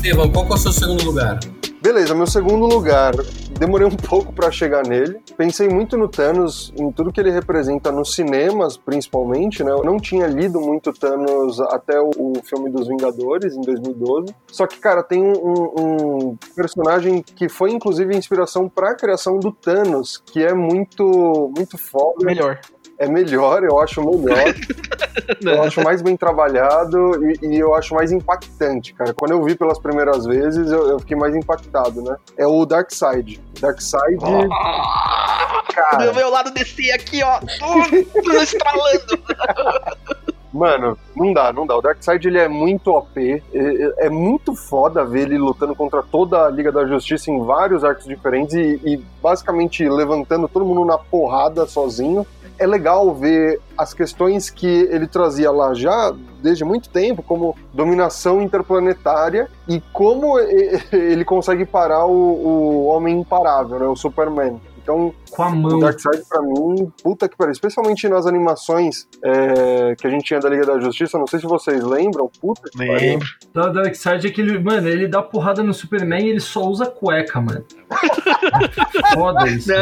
Estevão, qual que é o seu segundo lugar? Beleza, meu segundo lugar. Demorei um pouco pra chegar nele. Pensei muito no Thanos, em tudo que ele representa nos cinemas, principalmente, né? Eu não tinha lido muito Thanos até o, filme dos Vingadores, em 2012. Só que, cara, tem um, um personagem que foi, inclusive, inspiração pra criação do Thanos, que é muito, muito foda. Melhor. É melhor, eu acho melhor. eu acho mais bem trabalhado e, e eu acho mais impactante, cara. Quando eu vi pelas primeiras vezes, eu, eu fiquei mais impactado, né? É o Darkseid. Darkseid. Cara. Meu, meu lado descer aqui, ó. Tudo estralando. Mano, não dá, não dá. O Darkseid ele é muito OP. É, é, muito foda ver ele lutando contra toda a Liga da Justiça em vários arcos diferentes e, e basicamente levantando todo mundo na porrada sozinho é legal ver as questões que ele trazia lá já desde muito tempo, como dominação interplanetária e como ele consegue parar o, o Homem Imparável, né, o Superman. Então, com a mão. O Darkseid, pra mim, puta que pariu. Especialmente nas animações é, que a gente tinha da Liga da Justiça, não sei se vocês lembram, puta que Lembro. pariu. O Darkseid é que ele, mano, ele dá porrada no Superman e ele só usa cueca, mano. Foda isso.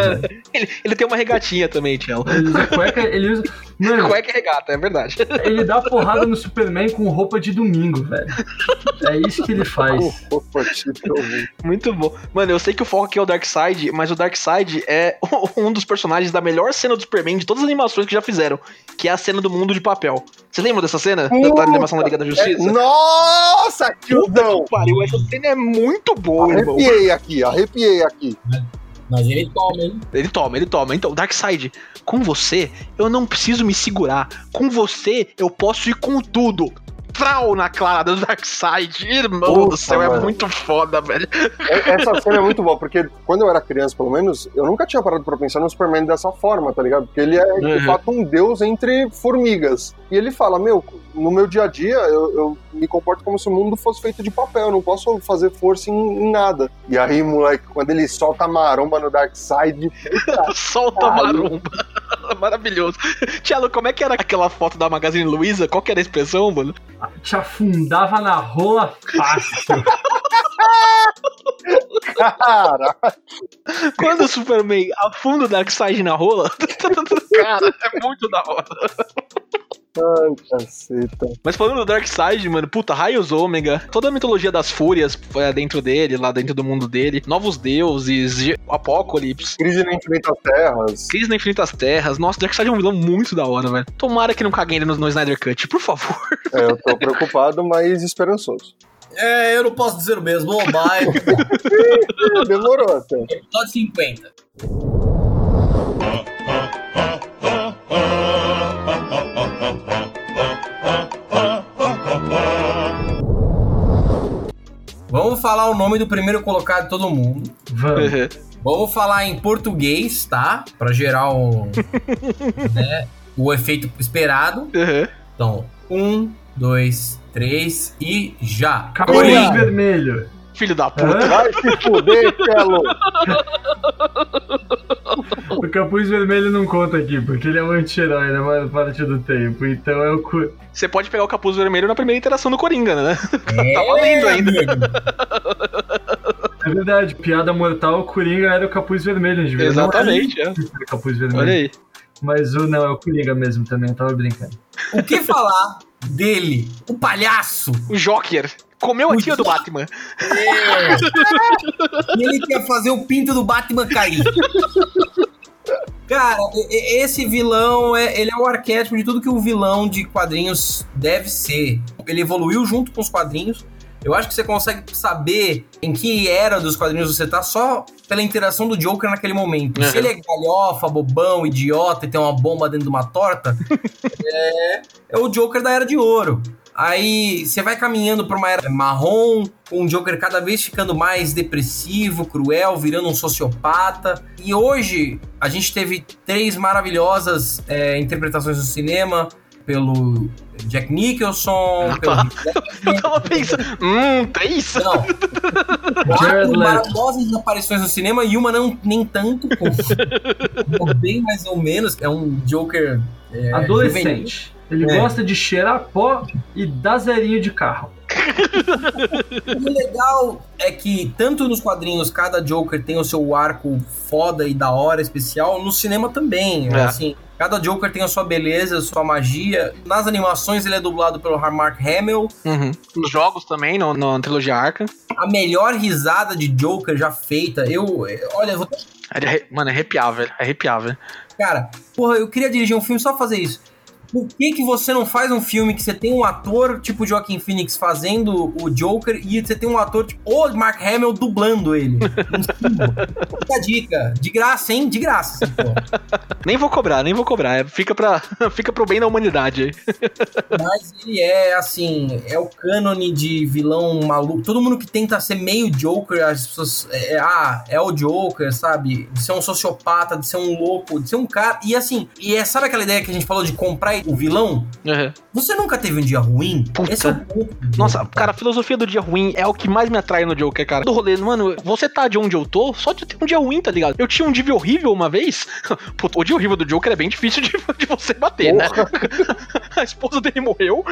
Ele, ele, tem uma regatinha também, Tião. Ele usa cueca, ele usa. Mano, cueca e regata, é verdade. Ele dá porrada no Superman com roupa de domingo, velho. É isso que ele faz. Muito bom. Mano, eu sei que o foco aqui é o Darkseid, mas o Darkseid é um dos personagens da melhor cena do Superman de todas as animações que já fizeram, que é a cena do mundo de papel. Você lembra dessa cena? Puta, da animação da Liga da Justiça? É, nossa, que que pariu, essa cena é muito boa, Arrepiei irmão. aqui, arrepiei aqui. Mas ele toma, hein? Ele toma, ele toma. Então, Darkseid, com você, eu não preciso me segurar. Com você, eu posso ir com tudo. Frau na clara do Darkseid. Irmão Puta, do céu, é mano. é muito foda, velho. É, essa cena é muito boa, porque quando eu era criança, pelo menos, eu nunca tinha parado pra pensar no Superman dessa forma, tá ligado? Porque ele é, uhum. de fato, um deus entre formigas. E ele fala, meu, no meu dia a dia, eu, eu, me comporto como se o mundo fosse feito de papel, eu não posso fazer força em, em nada. E aí, moleque, quando ele solta a maromba no Darkseid... solta a maromba. Maravilhoso. Tiago, como é que era aquela foto da Magazine Luiza? Qual que era a expressão, mano? Te afundava na rola fácil. Cara! Quando o Superman afunda o Darkseid na rola, cara, é muito da hora. Ai, caceta. Mas falando do Darkseid, mano, puta, Raios Ômega, toda a mitologia das fúrias é dentro dele, lá dentro do mundo dele, novos deuses, Apocalipse. Crise na Infinitas Terras. Crise na Infinitas Terras. Nossa, Darkseid é um vilão muito da hora, velho. Tomara que não caguem ele no, no Snyder Cut, por favor. É, eu tô preocupado, mas esperançoso. É, eu não posso dizer o mesmo. Oh, bye. Demorou até. Episódio 50. Vamos falar o nome do primeiro colocado de todo mundo. Vamos. Vamos falar em português, tá? Pra gerar um, né, o efeito esperado. Uhum. Então, um, dois, três e já. Capuz vermelho. Filho da puta. Vai se fuder, Celo. O capuz vermelho não conta aqui, porque ele é um anti-herói na maior parte do tempo. Então é o. Você pode pegar o capuz vermelho na primeira interação do Coringa, né? É, tá valendo ainda. É verdade, piada mortal, o Coringa era o capuz vermelho. Gente. Exatamente, é. Capuz vermelho. Olha aí. Mas o não, é o Coringa mesmo também, eu tava brincando. O que falar dele? O palhaço! O Joker! Comeu a tia do Batman. É. E ele quer fazer o pinto do Batman cair. Cara, esse vilão, é, ele é o arquétipo de tudo que um vilão de quadrinhos deve ser. Ele evoluiu junto com os quadrinhos. Eu acho que você consegue saber em que era dos quadrinhos você tá só pela interação do Joker naquele momento. Uhum. Se ele é galhofa, bobão, idiota e tem uma bomba dentro de uma torta, é, é o Joker da Era de Ouro. Aí você vai caminhando para uma era marrom, com o Joker cada vez ficando mais depressivo, cruel, virando um sociopata. E hoje a gente teve três maravilhosas é, interpretações no cinema pelo Jack Nicholson, ah, pelo... Tá. Eu tava pensando, hum, três? Não. Quatro maravilhosas aparições no cinema e uma não nem tanto, com... bem mais ou menos. É um Joker é, adolescente. Ele É. gosta de cheirar pó e dar zerinho de carro. O legal é que, tanto nos quadrinhos, cada Joker tem o seu arco foda e da hora especial, no cinema também. É. Assim, cada Joker tem a sua beleza, a sua magia. Nas animações, ele é dublado pelo Mark Hamill. Uhum. Nos jogos também, no, na trilogia Arkham. A melhor risada de Joker já feita. Eu, olha, eu vou É Mano, é arrepiável, é arrepiável. Cara, porra, eu queria dirigir um filme só pra fazer isso. Por que, que você não faz um filme que você tem um ator tipo Joaquin Phoenix fazendo o Joker e você tem um ator tipo o Mark Hamill dublando ele? Fica a dica. De graça, hein? De graça, assim. Nem vou cobrar, nem vou cobrar. é- Fica, pra, fica pro bem da humanidade aí. Mas ele é, assim, é o cânone de vilão maluco. Todo mundo que tenta ser meio Joker, as pessoas. É, é, ah, é o Joker, sabe? De ser um sociopata, de ser um louco, de ser um cara. E assim, e é, sabe aquela ideia que a gente falou de comprar o vilão? Uhum. Você nunca teve um dia ruim? Puta. Esse é o ponto. Nossa, cara, a filosofia do dia ruim é o que mais me atrai no Joker, cara. Do rolê, mano, você tá de onde eu tô, só de ter um dia ruim, tá ligado? Eu tinha um dia horrível uma vez. Puta, o dia horrível do Joker é bem difícil de, de você bater, né? A esposa dele morreu.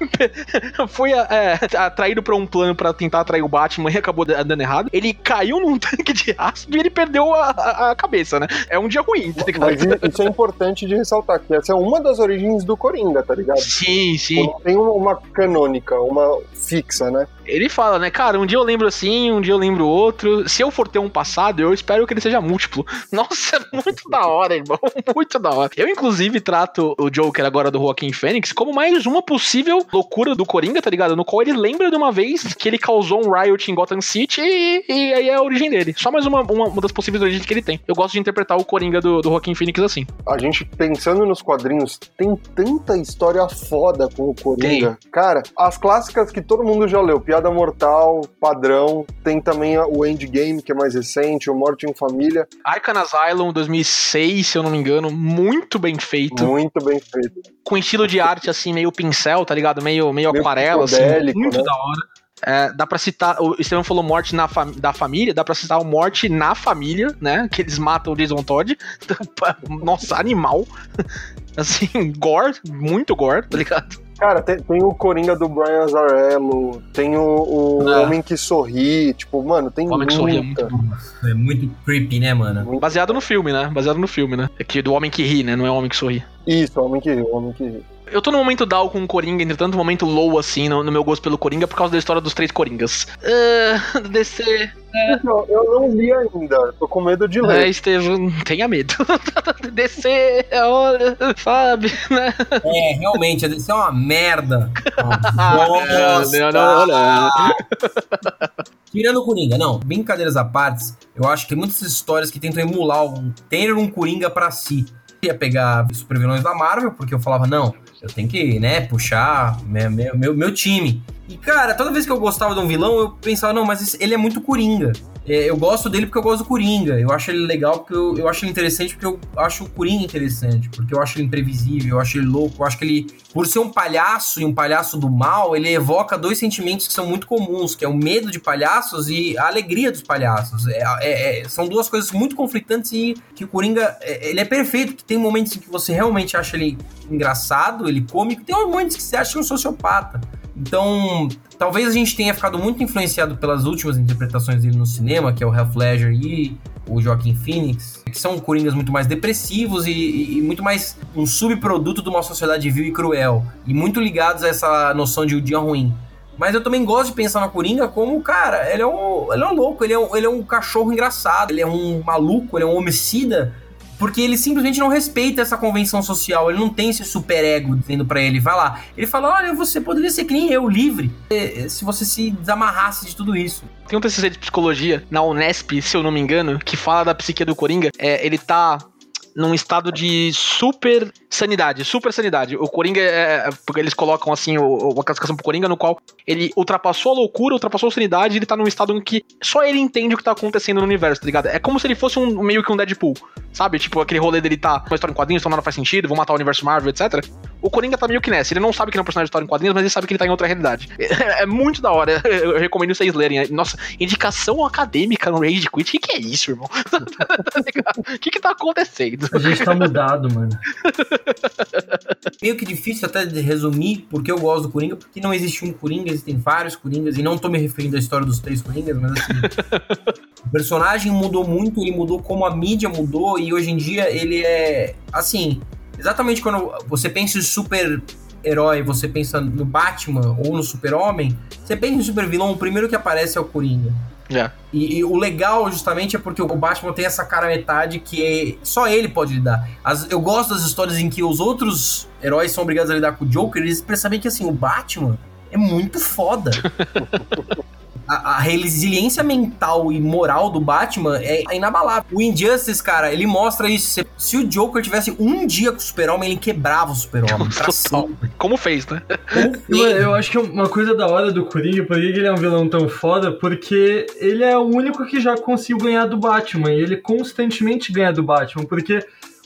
Foi é, atraído pra um plano pra tentar atrair o Batman e acabou dando errado. Ele caiu num tanque de ácido e ele perdeu a, a- a cabeça, né? É um dia ruim, tá ligado? Mas isso é importante de ressaltar, que essa é uma das origens do Coringa, tá ligado? Sim, sim. Tem uma canônica, uma fixa, né? Ele fala, né, cara, um dia eu lembro assim, um dia eu lembro outro. Se eu for ter um passado, eu espero que ele seja múltiplo. Nossa, é muito da hora, irmão. Muito da hora. Eu, inclusive, trato o Joker agora do Joaquim Fênix como mais uma possível loucura do Coringa, tá ligado? No qual ele lembra de uma vez que ele causou um riot em Gotham City e, e aí é a origem dele. Só mais uma, uma, uma das possíveis origens que ele tem. Eu gosto de interpretar o Coringa do, do Joaquim Fênix assim. A gente pensando nos quadrinhos, tem tanta história foda com o Coringa. Cara, as clássicas que todo mundo já leu, Piada Mortal, Padrão, tem também o Endgame, que é mais recente, o Morte em Família, Arkham Asylum 2006, se eu não me engano, muito bem feito. muito bem feito. com estilo de arte assim, meio pincel, tá ligado? Meio, meio, Meio aquarela, assim. Muito né? da hora. É, dá pra citar, o Estevão falou morte na fam- da família, dá pra citar o morte na família, né? Que eles matam o Jason Todd. Nossa, animal. Assim, gore, muito gore, tá ligado? Cara, tem, tem o Coringa do Brian Azarello, tem o, o Ah. Homem que Sorri, tipo, mano, tem O Homem que Sorri é muita. É muito creepy, né, mano? Baseado no filme, né? Baseado no filme, né? É que do homem que ri, né? Não é o homem que sorri. Isso, o Homem que Ri, o Homem que Ri. Eu tô no momento down com o Coringa, entretanto, um momento low, assim, no, no meu gosto pelo Coringa, por causa da história dos três Coringas. Ah, DC. Então, eu não li ainda, tô com medo de É, ler. Estevam, tenha medo. DC, olha, sabe, né? É, realmente, a DC é uma merda. Ah, Nossa. não, não, não. Tirando o Coringa, não, brincadeiras à parte, eu acho que tem muitas histórias que tentam emular, um, ter um Coringa pra si. Ia pegar super vilões da Marvel, porque eu falava, não, eu tenho que, né, puxar meu, meu, meu, time. E, cara, toda vez que eu gostava de um vilão, eu pensava, não, mas ele é muito Coringa. É, eu gosto dele porque eu gosto do Coringa. Eu acho ele legal porque eu, eu acho ele interessante porque eu acho o Coringa interessante. Porque eu acho ele imprevisível, eu acho ele louco. Eu acho que ele, por ser um palhaço e um palhaço do mal, ele evoca dois sentimentos que são muito comuns, que é o medo de palhaços e a alegria dos palhaços. É, é- é- são duas coisas muito conflitantes e que o Coringa, é- ele é perfeito. Que tem momentos em que você realmente acha ele engraçado, ele cômico. Tem momentos que você acha um sociopata. Então, talvez a gente tenha ficado muito influenciado pelas últimas interpretações dele no cinema, que é o Heath Ledger e o Joaquin Phoenix, que são coringas muito mais depressivos e, e- muito mais um subproduto de uma sociedade vil e cruel, e muito ligados a essa noção de um dia ruim. Mas eu também gosto de pensar na Coringa como, cara, ele é um, ele é um louco, ele é um, ele é um cachorro engraçado, ele é um maluco, ele é um homicida, porque ele simplesmente não respeita essa convenção social, ele não tem esse superego dizendo pra ele, vai lá. Ele fala, olha, você poderia ser que nem eu, livre, eh, se você se desamarrasse de tudo isso. Tem um TCC de psicologia na Unesp, se eu não me engano, que fala da psique do Coringa. É, ele tá num estado de super sanidade, super sanidade. O Coringa, é, é, porque eles colocam assim, o, o- a classificação pro Coringa, no qual ele ultrapassou a loucura, ultrapassou a sanidade, ele tá num estado em que só ele entende o que tá acontecendo no universo, tá ligado? É como se ele fosse um meio que um Deadpool, sabe? Tipo, aquele rolê dele tá uma história em quadrinhos, então nada faz sentido, vou matar o universo Marvel, etc. O Coringa tá meio que nessa. Ele não sabe que ele é um personagem de história em quadrinhos, mas ele sabe que ele tá em outra realidade. É, é muito da hora. Eu recomendo vocês lerem. Nossa, indicação acadêmica no Rage Quit. O que, que é isso, irmão? O que, que tá acontecendo? A gente tá mudado, mano. Meio que difícil até de resumir porque eu gosto do Coringa, porque não existe um Coringa, existem vários Coringas, e não tô me referindo à história dos três Coringas, mas assim. o personagem mudou muito, ele mudou como a mídia mudou, e hoje em dia ele é. Assim, exatamente quando você pensa em super herói, você pensa no Batman ou no Super-Homem, você pensa em super vilão, o primeiro que aparece é o Coringa. Já. E, e o legal, justamente, é porque o Batman tem essa cara metade que é- só ele pode lidar. As- eu gosto das histórias em que os outros heróis são obrigados a lidar com o Joker, eles percebem que, assim, o Batman é muito foda. A, a resiliência mental e moral do Batman é inabalável. O Injustice, cara, ele mostra isso. Se, se o Joker tivesse um dia com o Super-Homem, ele quebrava o Super-Homem. Como fez, né? Fez. eu acho que uma coisa da hora do Coringa, por que ele é um vilão tão foda? Porque ele é o único que já conseguiu ganhar do Batman. E ele constantemente ganha do Batman. Porque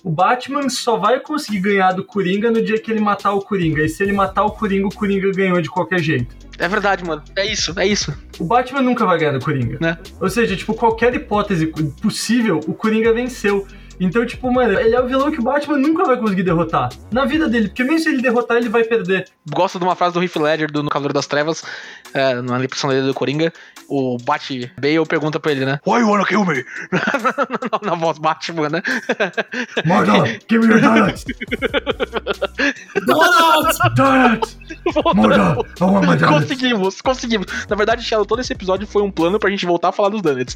o Batman só vai conseguir ganhar do Coringa no dia que ele matar o Coringa. E se ele matar o Coringa, o Coringa ganhou de qualquer jeito. É verdade, mano. É isso, é isso. O Batman nunca vai ganhar do Coringa. Né? Ou seja, tipo, qualquer hipótese possível, o Coringa venceu. Então, tipo, mano, ele é o vilão que o Batman nunca vai conseguir derrotar. Na vida dele, porque mesmo se ele derrotar, ele vai perder. Gosto de uma frase do Heath Ledger do, no Cavaleiro das Trevas, é, na impressão dele do Coringa. O Bat Bale pergunta pra ele, né? Why you wanna kill me? na, voz Batman, né? Murder, give me your donuts! Donuts! Donuts! Murder, I want my donuts! Conseguimos, conseguimos. Na verdade, Shallow, todo esse episódio foi um plano pra gente voltar a falar dos donuts.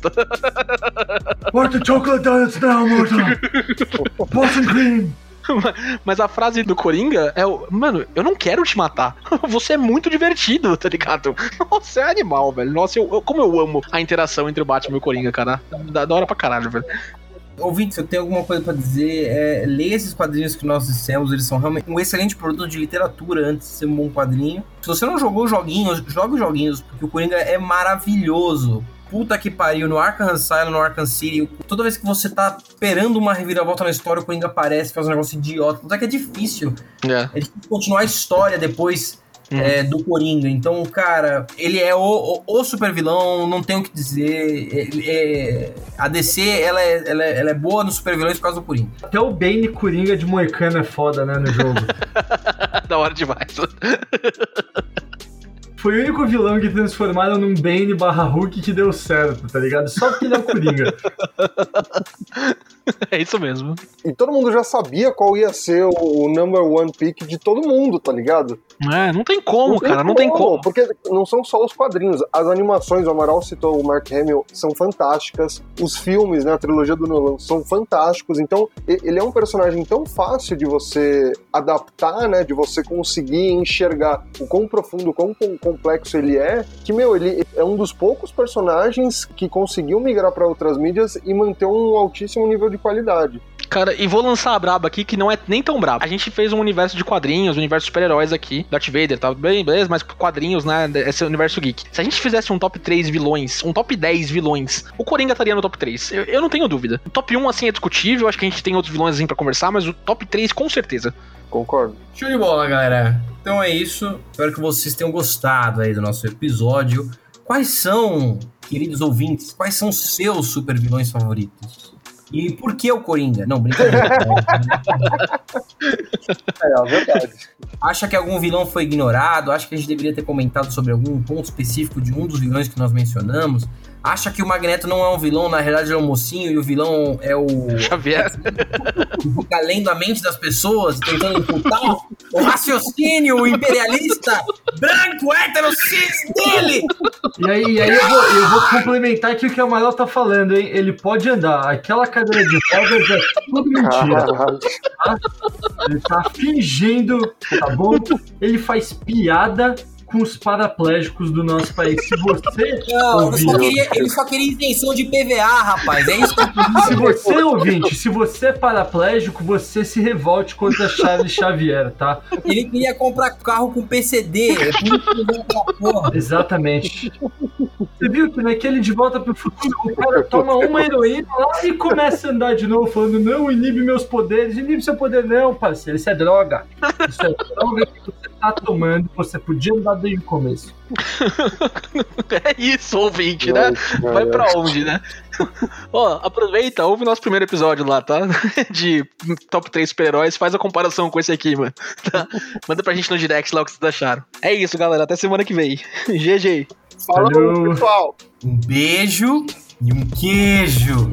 Want the chocolate donuts now, Murder! Boston cream! Mas a frase do Coringa é o. Mano, eu não quero te matar. Você é muito divertido, tá ligado? Nossa, é animal, velho. Nossa, eu, eu- como eu amo a interação entre o Batman e o Coringa, cara. Da, da hora pra caralho, velho. Ouvinte, se eu tenho alguma coisa pra dizer, é, leia esses quadrinhos que nós dissemos, eles são realmente um excelente produto de literatura antes de ser um bom quadrinho. Se você não jogou joguinhos, jogue os joguinhos, porque o Coringa é maravilhoso. Puta que pariu, no Arkham Asylum, no Arkham City, toda vez que você tá esperando uma reviravolta na história, o Coringa aparece, faz um negócio idiota. Tanto é que é difícil. É. É difícil continuar a história depois Uhum. é, do Coringa. Então, cara, ele é o, o, o super vilão, não tem o que dizer. Ele é- a DC, ela é, ela, é, ela é boa nos super vilões por causa do Coringa. Até o Bane Coringa de Moicano é foda, né, no jogo. da hora demais. Foi o único vilão que transformaram num Bane barra Hulk que deu certo, tá ligado? Só porque ele é o Coringa. É isso mesmo. E todo mundo já sabia qual ia ser o, o number one pick de todo mundo, tá ligado? É, não tem como, cara, não tem como. Porque não são só os quadrinhos. As animações, o Amaral citou o Mark Hamill, são fantásticas. Os filmes, né, a trilogia do Nolan, são fantásticos. Então, ele é um personagem tão fácil de você adaptar, né, de você conseguir enxergar o quão profundo, o quão com- complexo ele é, que, meu, ele é um dos poucos personagens que conseguiu migrar para outras mídias e manter um altíssimo nível de qualidade. Cara, e vou lançar a braba aqui que não é nem tão braba. A gente fez um universo de quadrinhos, um universo de super-heróis aqui. Darth Vader, tá bem, beleza, mas quadrinhos, né? Esse universo geek. Se a gente fizesse um top 3 vilões, um top 10 vilões, o Coringa estaria no top 3. Eu, eu não tenho dúvida. O top 1, assim, é discutível. Acho que a gente tem outros vilões assim pra conversar, mas o top 3, com certeza. Concordo. Show de bola, galera. Então é isso. Espero que vocês tenham gostado aí do nosso episódio. Quais são, queridos ouvintes, quais são os seus super vilões favoritos? E por que o Coringa? Não, brincadeira. É, a verdade. Acha que algum vilão foi ignorado? Acha que a gente deveria ter comentado sobre algum ponto específico de um dos vilões que nós mencionamos? Acha que o Magneto não é um vilão, na realidade ele é um mocinho e o vilão é o. Xavier. que fica lendo a mente das pessoas, tentando imputar o raciocínio imperialista branco, hétero, cis dele! E aí, e aí eu, vou, eu vou complementar aqui o que o Amaral tá falando, hein? Ele pode andar. Aquela cadeira de rodas é tudo mentira. Caralho. Ele tá fingindo, tá bom? Ele faz piada com os paraplégicos do nosso país. Se você. Não, ele só, queria, ele só queria isenção de PVA, rapaz. É isso que eu queria. Se você, ouvinte, se você é paraplégico, você se revolte contra Charles Xavier, tá? Ele queria comprar carro com PCD. É. Exatamente. Você viu que naquele De Volta pro Futuro, o cara toma uma heroína lá e começa a andar de novo, falando: não, inibe meus poderes. Inibe seu poder, não, parceiro. Isso é droga. Isso é droga que você tá tomando. Você podia andar desde o começo. É isso, ouvinte, né? Vai pra onde, né? Ó, aproveita, ouve o nosso primeiro episódio lá, tá? De top 3 super-heróis, faz a comparação com esse aqui, mano. Tá? Manda pra gente no direct lá o que vocês acharam. É isso, galera. Até semana que vem. GG. Falou, pessoal. Um beijo e um queijo.